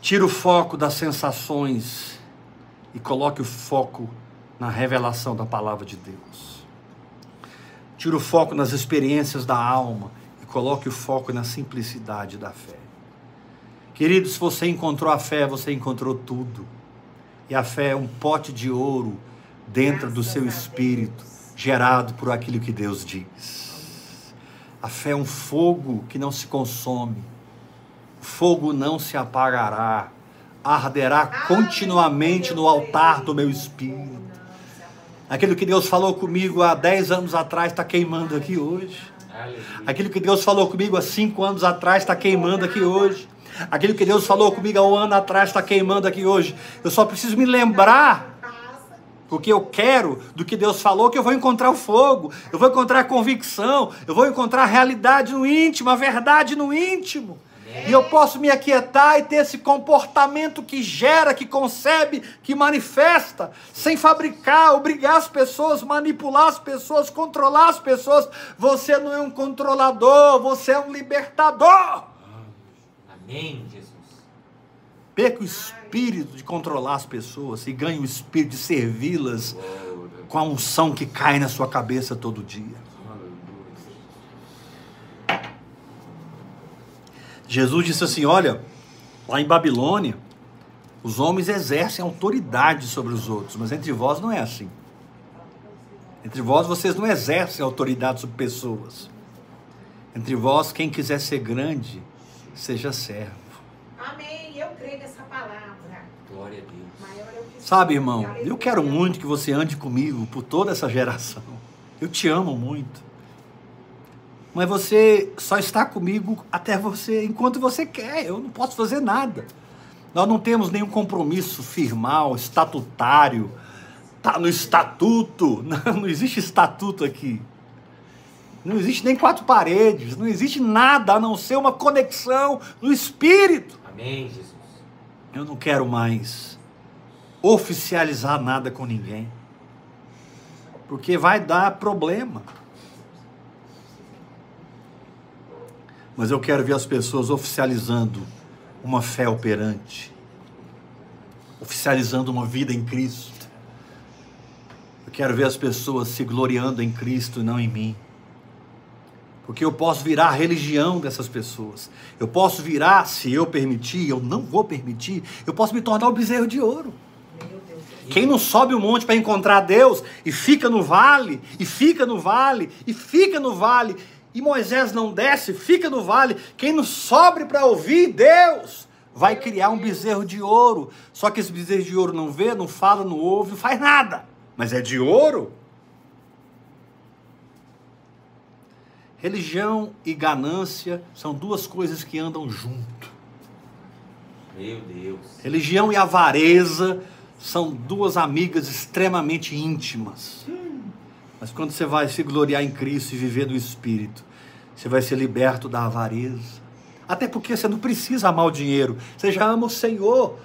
Tira o foco das sensações e coloque o foco na revelação da palavra de Deus. Tira o foco nas experiências da alma e coloque o foco na simplicidade da fé. Querido, se você encontrou a fé, você encontrou tudo. E a fé é um pote de ouro dentro do seu espírito, gerado por aquilo que Deus diz. A fé é um fogo que não se consome, o fogo não se apagará, arderá continuamente no altar do meu espírito. Aquilo que Deus falou comigo há 10 anos atrás está queimando aqui hoje. Aquilo que Deus falou comigo há cinco anos atrás está queimando aqui hoje. Aquilo que Deus falou comigo há um ano atrás está queimando aqui hoje. Eu só preciso me lembrar porque eu quero do que Deus falou que eu vou encontrar o fogo, eu vou encontrar a convicção, eu vou encontrar a realidade no íntimo, a verdade no íntimo. E eu posso me aquietar e ter esse comportamento que gera, que concebe, que manifesta, sem fabricar, obrigar as pessoas, manipular as pessoas, controlar as pessoas. Você não é um controlador, você é um libertador. Amém, Jesus. Perca o espírito de controlar as pessoas e ganhe o espírito de servi-las com a unção que cai na sua cabeça todo dia. Jesus disse assim: Olha, lá em Babilônia, os homens exercem autoridade sobre os outros, mas entre vós não é assim. Entre vós vocês não exercem autoridade sobre pessoas. Entre vós, quem quiser ser grande, seja servo. Amém. Eu creio nessa palavra. Glória a Deus. Sabe, irmão, eu quero muito que você ande comigo por toda essa geração. Eu te amo muito. Mas você só está comigo até você, enquanto você quer. Eu não posso fazer nada. Nós não temos nenhum compromisso firmal, estatutário. Tá no estatuto. [LAUGHS] Não, não existe estatuto aqui. Não existe nem quatro paredes. Não existe nada a não ser uma conexão no espírito. Amém, Jesus. Eu não quero mais oficializar nada com ninguém. Porque vai dar problema. Mas eu quero ver as pessoas oficializando uma fé operante, oficializando uma vida em Cristo. Eu quero ver as pessoas se gloriando em Cristo e não em mim. Porque eu posso virar a religião dessas pessoas. Eu posso virar, se eu permitir, eu não vou permitir, eu posso me tornar o bezerro de ouro. Quem não sobe o monte para encontrar Deus e fica no vale, e fica no vale, e fica no vale, e Moisés não desce, fica no vale. Quem não sobe para ouvir Deus vai criar um bezerro de ouro. Só que esse bezerro de ouro não vê, não fala, não ouve, não faz nada. Mas é de ouro. Religião e ganância são duas coisas que andam junto. Meu Deus. Religião e avareza são duas amigas extremamente íntimas. Mas quando você vai se gloriar em Cristo e viver do Espírito, você vai ser liberto da avareza. Até porque você não precisa amar o dinheiro, você já ama o Senhor,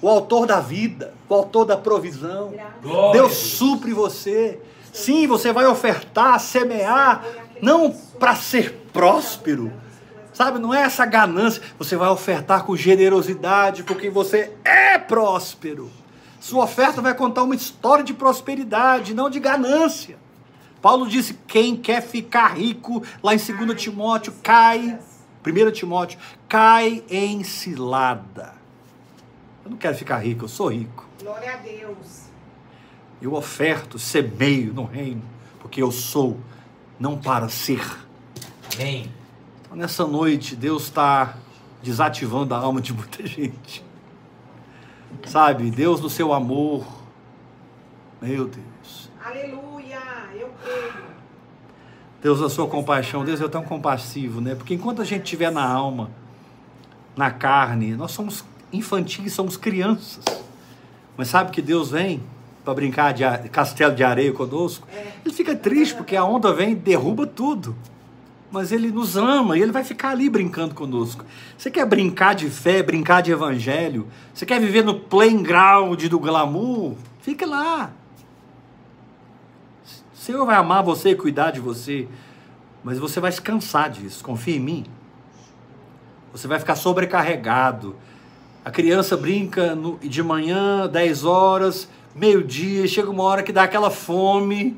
o autor da vida, o autor da provisão. Glória Deus. supre você. Sim, você vai ofertar, semear, não para ser próspero. Sabe, não é essa ganância. Você vai ofertar com generosidade, porque você é próspero. Sua oferta vai contar uma história de prosperidade, não de ganância. Paulo disse: quem quer ficar rico, lá em 2 Timóteo, cai. 1 Timóteo, cai em cilada. Eu não quero ficar rico, eu sou rico. Glória a Deus. Eu oferto, semeio no reino, porque eu sou, não para ser. Amém. Então, nessa noite, Deus está desativando a alma de muita [LAUGHS] gente. Sabe, Deus no seu amor. Meu Deus. Aleluia. Deus na sua compaixão. Deus é tão compassivo, né? Porque enquanto a gente estiver na alma, na carne, nós somos infantis, somos crianças. Mas sabe que Deus vem para brincar de a- castelo de areia conosco? Ele fica triste porque a onda vem e derruba tudo. Mas ele nos ama e ele vai ficar ali brincando conosco. Você quer brincar de fé, brincar de evangelho? Você quer viver no playground do glamour? Fique lá. Senhor vai amar você e cuidar de você, mas você vai se cansar disso. Confia em mim. Você vai ficar sobrecarregado. A criança brinca no- de manhã, 10 horas, meio-dia, chega uma hora que dá aquela fome,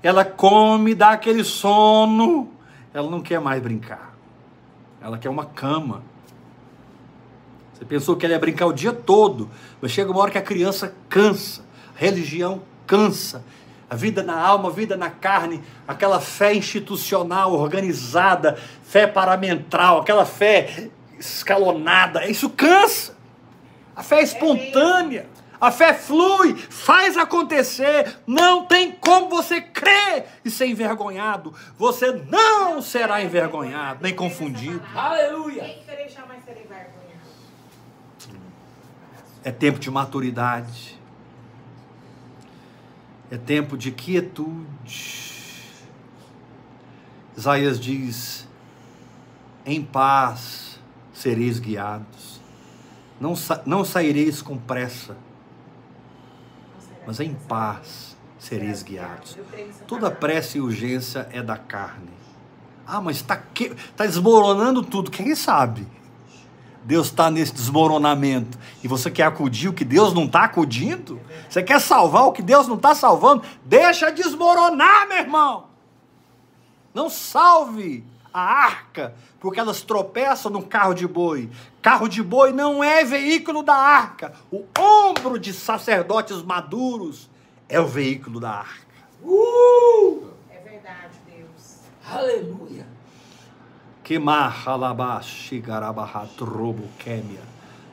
ela come, dá aquele sono, ela não quer mais brincar. Ela quer uma cama. Você pensou que ela ia brincar o dia todo, mas chega uma hora que a criança cansa, a religião cansa. A vida na alma, a vida na carne, aquela fé institucional, organizada, fé paramental, aquela fé escalonada, isso cansa. A fé é espontânea, a fé flui, faz acontecer. Não tem como você crer e ser envergonhado. Você não será envergonhado, nem confundido. Aleluia. É tempo de maturidade. É tempo de quietude. Isaías diz: em paz sereis guiados. Não, sa não saireis com pressa, mas em paz sereis guiados. Toda pressa e urgência é da carne. Ah, mas está tá desmoronando tudo. Quem sabe? Deus está nesse desmoronamento e você quer acudir o que Deus não está acudindo? Você quer salvar o que Deus não está salvando? Deixa desmoronar, meu irmão. Não salve a arca, porque elas tropeçam num carro de boi. Carro de boi não é veículo da arca. O ombro de sacerdotes maduros é o veículo da arca. É verdade, Deus. Aleluia. Kemar halabashi garabahat robo kemia.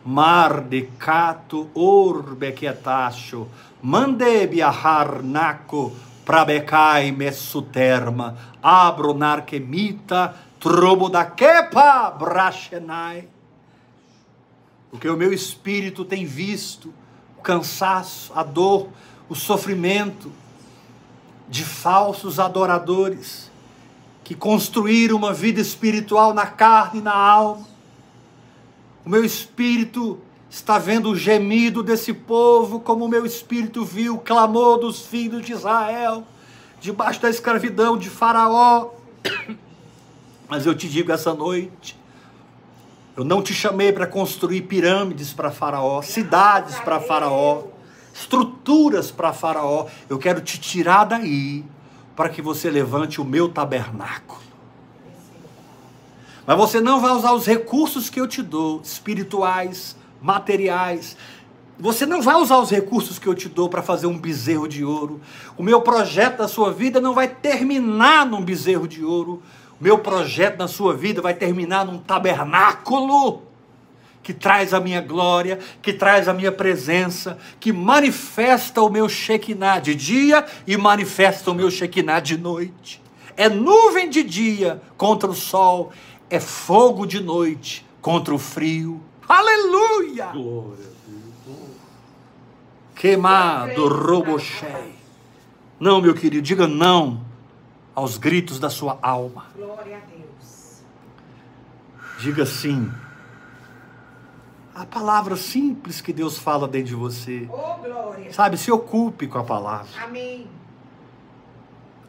Mar de cato orbe quietacho. Mande biahar naco prabekai messuterma. Abro narquemita trobo da kepa brashenai. Porque o meu espírito tem visto o cansaço, a dor, o sofrimento de falsos adoradores que construíram uma vida espiritual na carne e na alma. O meu espírito está vendo o gemido desse povo, como o meu espírito viu o clamor dos filhos de Israel, debaixo da escravidão de Faraó. [COUGHS] Mas eu te digo essa noite, eu não te chamei para construir pirâmides para Faraó, cidades para Faraó, estruturas para Faraó. Eu quero te tirar daí para que você levante o meu tabernáculo. Mas você não vai usar os recursos que eu te dou, espirituais, materiais. Você não vai usar os recursos que eu te dou para fazer um bezerro de ouro. O meu projeto da sua vida não vai terminar num bezerro de ouro. O meu projeto na sua vida vai terminar num tabernáculo que traz a minha glória, que traz a minha presença, que manifesta o meu Shekinah de dia e manifesta o meu Shekinah de noite. É nuvem de dia contra o sol, é fogo de noite contra o frio. Aleluia! Queimado robochei. Não, meu querido, diga não aos gritos da sua alma. Glória a Deus. Diga sim. A palavra simples que Deus fala dentro de você. Oh, glória. Sabe, se ocupe com a palavra, Amém.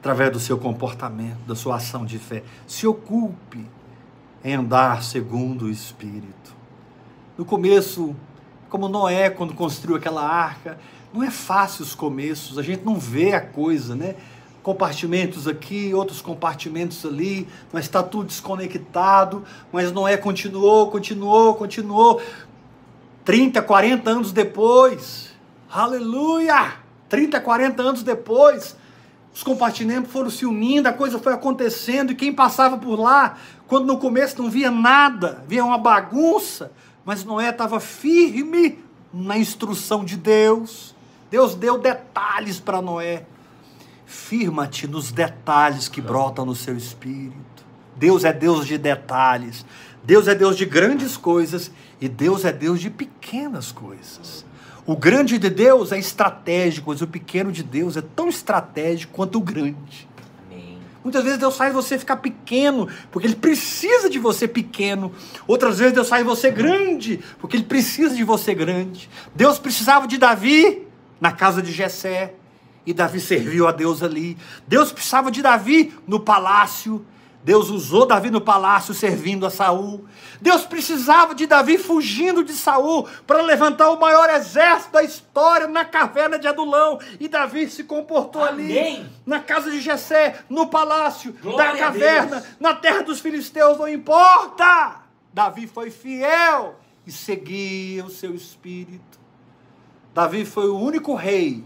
através do seu comportamento, da sua ação de fé. Se ocupe em andar segundo o Espírito. No começo, como Noé, quando construiu aquela arca, não é fácil os começos, a gente não vê a coisa, né? Compartimentos aqui, outros compartimentos ali, mas está tudo desconectado. Mas Noé continuou, continuou, continuou. 30, 40 anos depois, aleluia! 30, 40 anos depois, os compartimentos foram se unindo, a coisa foi acontecendo, e quem passava por lá, quando no começo não via nada, via uma bagunça, mas Noé estava firme na instrução de Deus. Deus deu detalhes para Noé. Firma-te nos detalhes que brotam no seu espírito. Deus é Deus de detalhes. Deus é Deus de grandes coisas e Deus é Deus de pequenas coisas. O grande de Deus é estratégico, mas o pequeno de Deus é tão estratégico quanto o grande. Amém. Muitas vezes Deus faz você ficar pequeno, porque Ele precisa de você pequeno. Outras vezes Deus faz você grande, porque Ele precisa de você grande. Deus precisava de Davi na casa de Jessé, e Davi serviu a Deus ali. Deus precisava de Davi no palácio, Deus usou Davi no palácio servindo a Saul. Deus precisava de Davi fugindo de Saul para levantar o maior exército da história na caverna de Adulão. E Davi se comportou ali Amém. na casa de Jessé, no palácio Glória da caverna, na terra dos filisteus, não importa. Davi foi fiel e seguia o seu espírito. Davi foi o único rei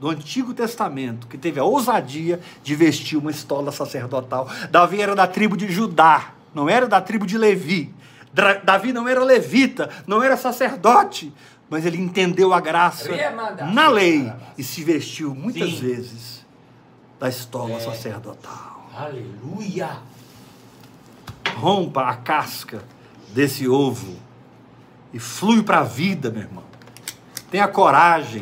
do Antigo Testamento que teve a ousadia de vestir uma estola sacerdotal. Davi era da tribo de Judá, não era da tribo de Levi. Davi não era levita, não era sacerdote, mas ele entendeu a graça na lei e se vestiu muitas Sim. vezes da estola É. sacerdotal. Aleluia. Rompa a casca desse ovo e flui para a vida, meu irmão. Tenha coragem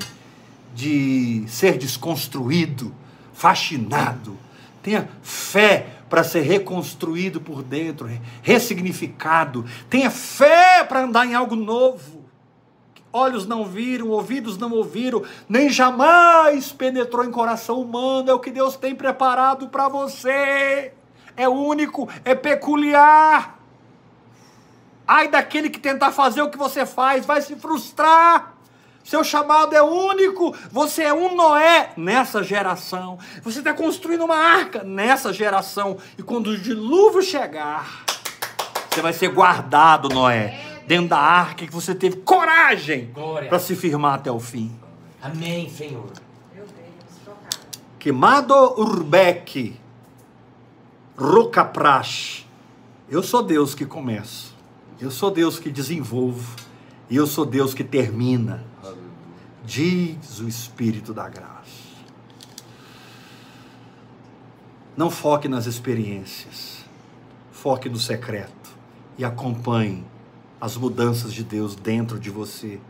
de ser desconstruído, fascinado. Tenha fé para ser reconstruído por dentro, re- ressignificado. Tenha fé para andar em algo novo. Olhos não viram, ouvidos não ouviram, nem jamais penetrou em coração humano. É o que Deus tem preparado para você. É único, é peculiar. Ai daquele que tentar fazer o que você faz, vai se frustrar. Seu chamado é único. Você é um Noé nessa geração. Você está construindo uma arca nessa geração. E quando o dilúvio chegar, você vai ser guardado, Noé, dentro da arca que você teve coragem para se firmar até o fim. Amém, Senhor. Meu Deus, chocada. Quemado Urbeck, Rocaprash. Eu sou Deus que começo. Eu sou Deus que desenvolvo. E eu sou Deus que termina. Diz o Espírito da graça. Não foque nas experiências. Foque no secreto. E acompanhe as mudanças de Deus dentro de você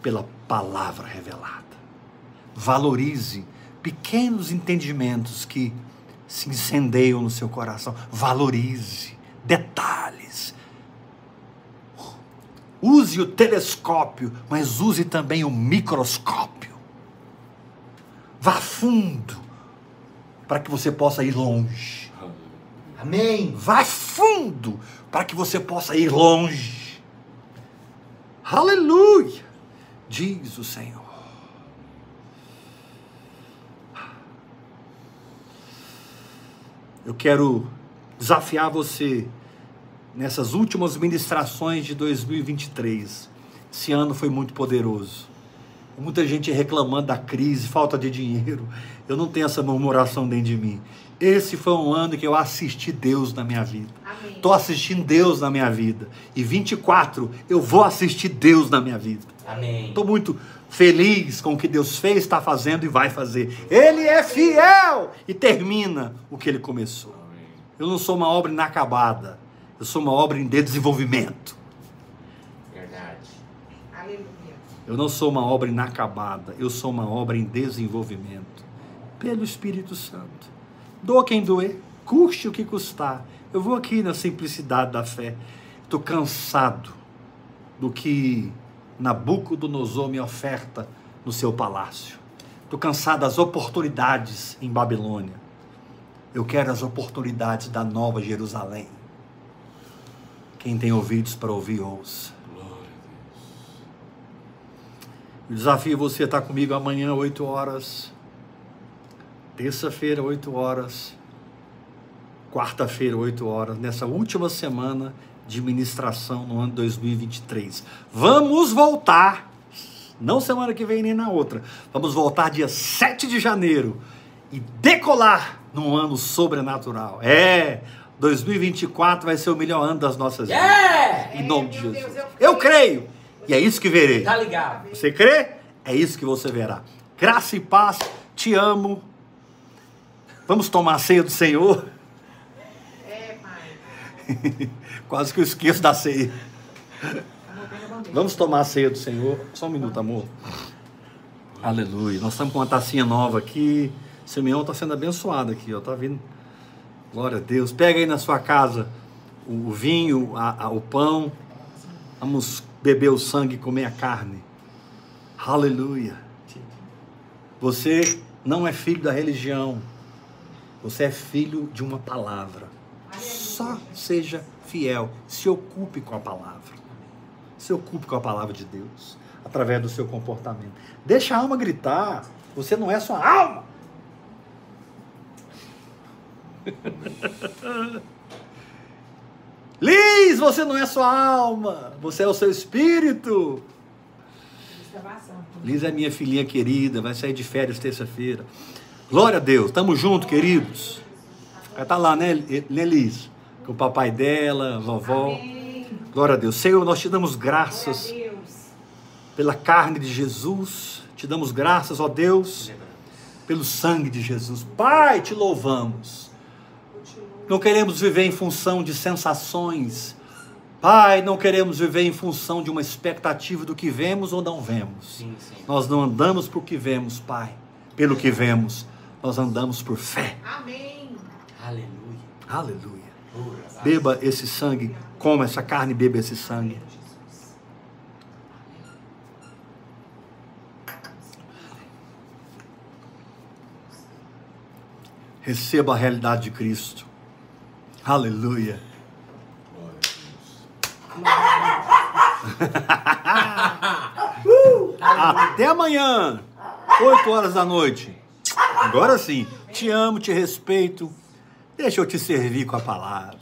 pela palavra revelada. Valorize pequenos entendimentos que se incendeiam no seu coração. Valorize detalhes. Use o telescópio, mas use também o microscópio. Vá fundo para que você possa ir longe. Amém. Vá fundo para que você possa ir longe. Aleluia! Diz o Senhor. Eu quero desafiar você nessas últimas ministrações de 2023. Esse ano foi muito poderoso. Muita gente reclamando da crise, falta de dinheiro. Eu não tenho essa murmuração dentro de mim. Esse foi um ano que eu assisti Deus na minha vida. Amém. Estou assistindo Deus na minha vida. E 24, eu vou assistir Deus na minha vida. Amém. Estou muito feliz com o que Deus fez, está fazendo e vai fazer. Ele é fiel e termina o que ele começou. Eu não sou uma obra inacabada. Eu sou uma obra em desenvolvimento. Verdade. Aleluia. Eu não sou uma obra inacabada. Eu sou uma obra em desenvolvimento. Pelo Espírito Santo. Doa quem doer. Custe o que custar. Eu vou aqui na simplicidade da fé. Estou cansado do que Nabucodonosor me oferta no seu palácio. Estou cansado das oportunidades em Babilônia. Eu quero as oportunidades da nova Jerusalém. Quem tem ouvidos para ouvir, ouça. Eu desafio você a estar comigo amanhã, 8 horas. Terça-feira, 8 horas. Quarta-feira, 8 horas. Nessa última semana de ministração no ano 2023. Vamos voltar. Não semana que vem nem na outra. Vamos voltar dia 7 de janeiro e decolar num ano sobrenatural. É, 2024 vai ser o melhor ano das nossas vidas. Yeah! Em nome de Jesus. Deus, eu creio. E é isso que verei. Tá ligado? Você crê? É isso que você verá. Graça e paz, te amo. Vamos tomar a ceia do Senhor. É, pai. [LAUGHS] Quase que eu esqueço da ceia. Vamos tomar a ceia do Senhor. Só um minuto, amor. Aleluia. Nós estamos com uma tacinha nova aqui. Simeão está sendo abençoado aqui, ó. Tá vindo. Glória a Deus. Pega aí na sua casa o vinho, a- a- o pão. Vamos beber o sangue e comer a carne. Aleluia. Você não é filho da religião. Você é filho de uma palavra. Só seja fiel. Se ocupe com a palavra. Se ocupe com a palavra de Deus. Através do seu comportamento. Deixa a alma gritar. Você não é sua alma. [LAUGHS] Liz, você não é sua alma. Você é o seu espírito. Liz é minha filhinha querida, vai sair de férias terça-feira. Glória a Deus, tamo junto, queridos. Ela tá lá, né, né, Liz? Com o papai dela, a vovó. Amém. Glória a Deus. Senhor, nós te damos graças pela carne de Jesus. Te damos graças, ó Deus, pelo sangue de Jesus. Pai, te louvamos. Não queremos viver em função de sensações. Pai, não queremos viver em função de uma expectativa do que vemos ou não vemos. Sim, sim. Nós não andamos por que vemos, Pai, pelo que vemos. Nós andamos por fé. Amém. Aleluia. Aleluia. Beba esse sangue, coma essa carne, beba esse sangue. Receba a realidade de Cristo. Aleluia. Até amanhã, 8 horas da noite. Agora sim, te amo, te respeito. Deixa eu te servir com a palavra.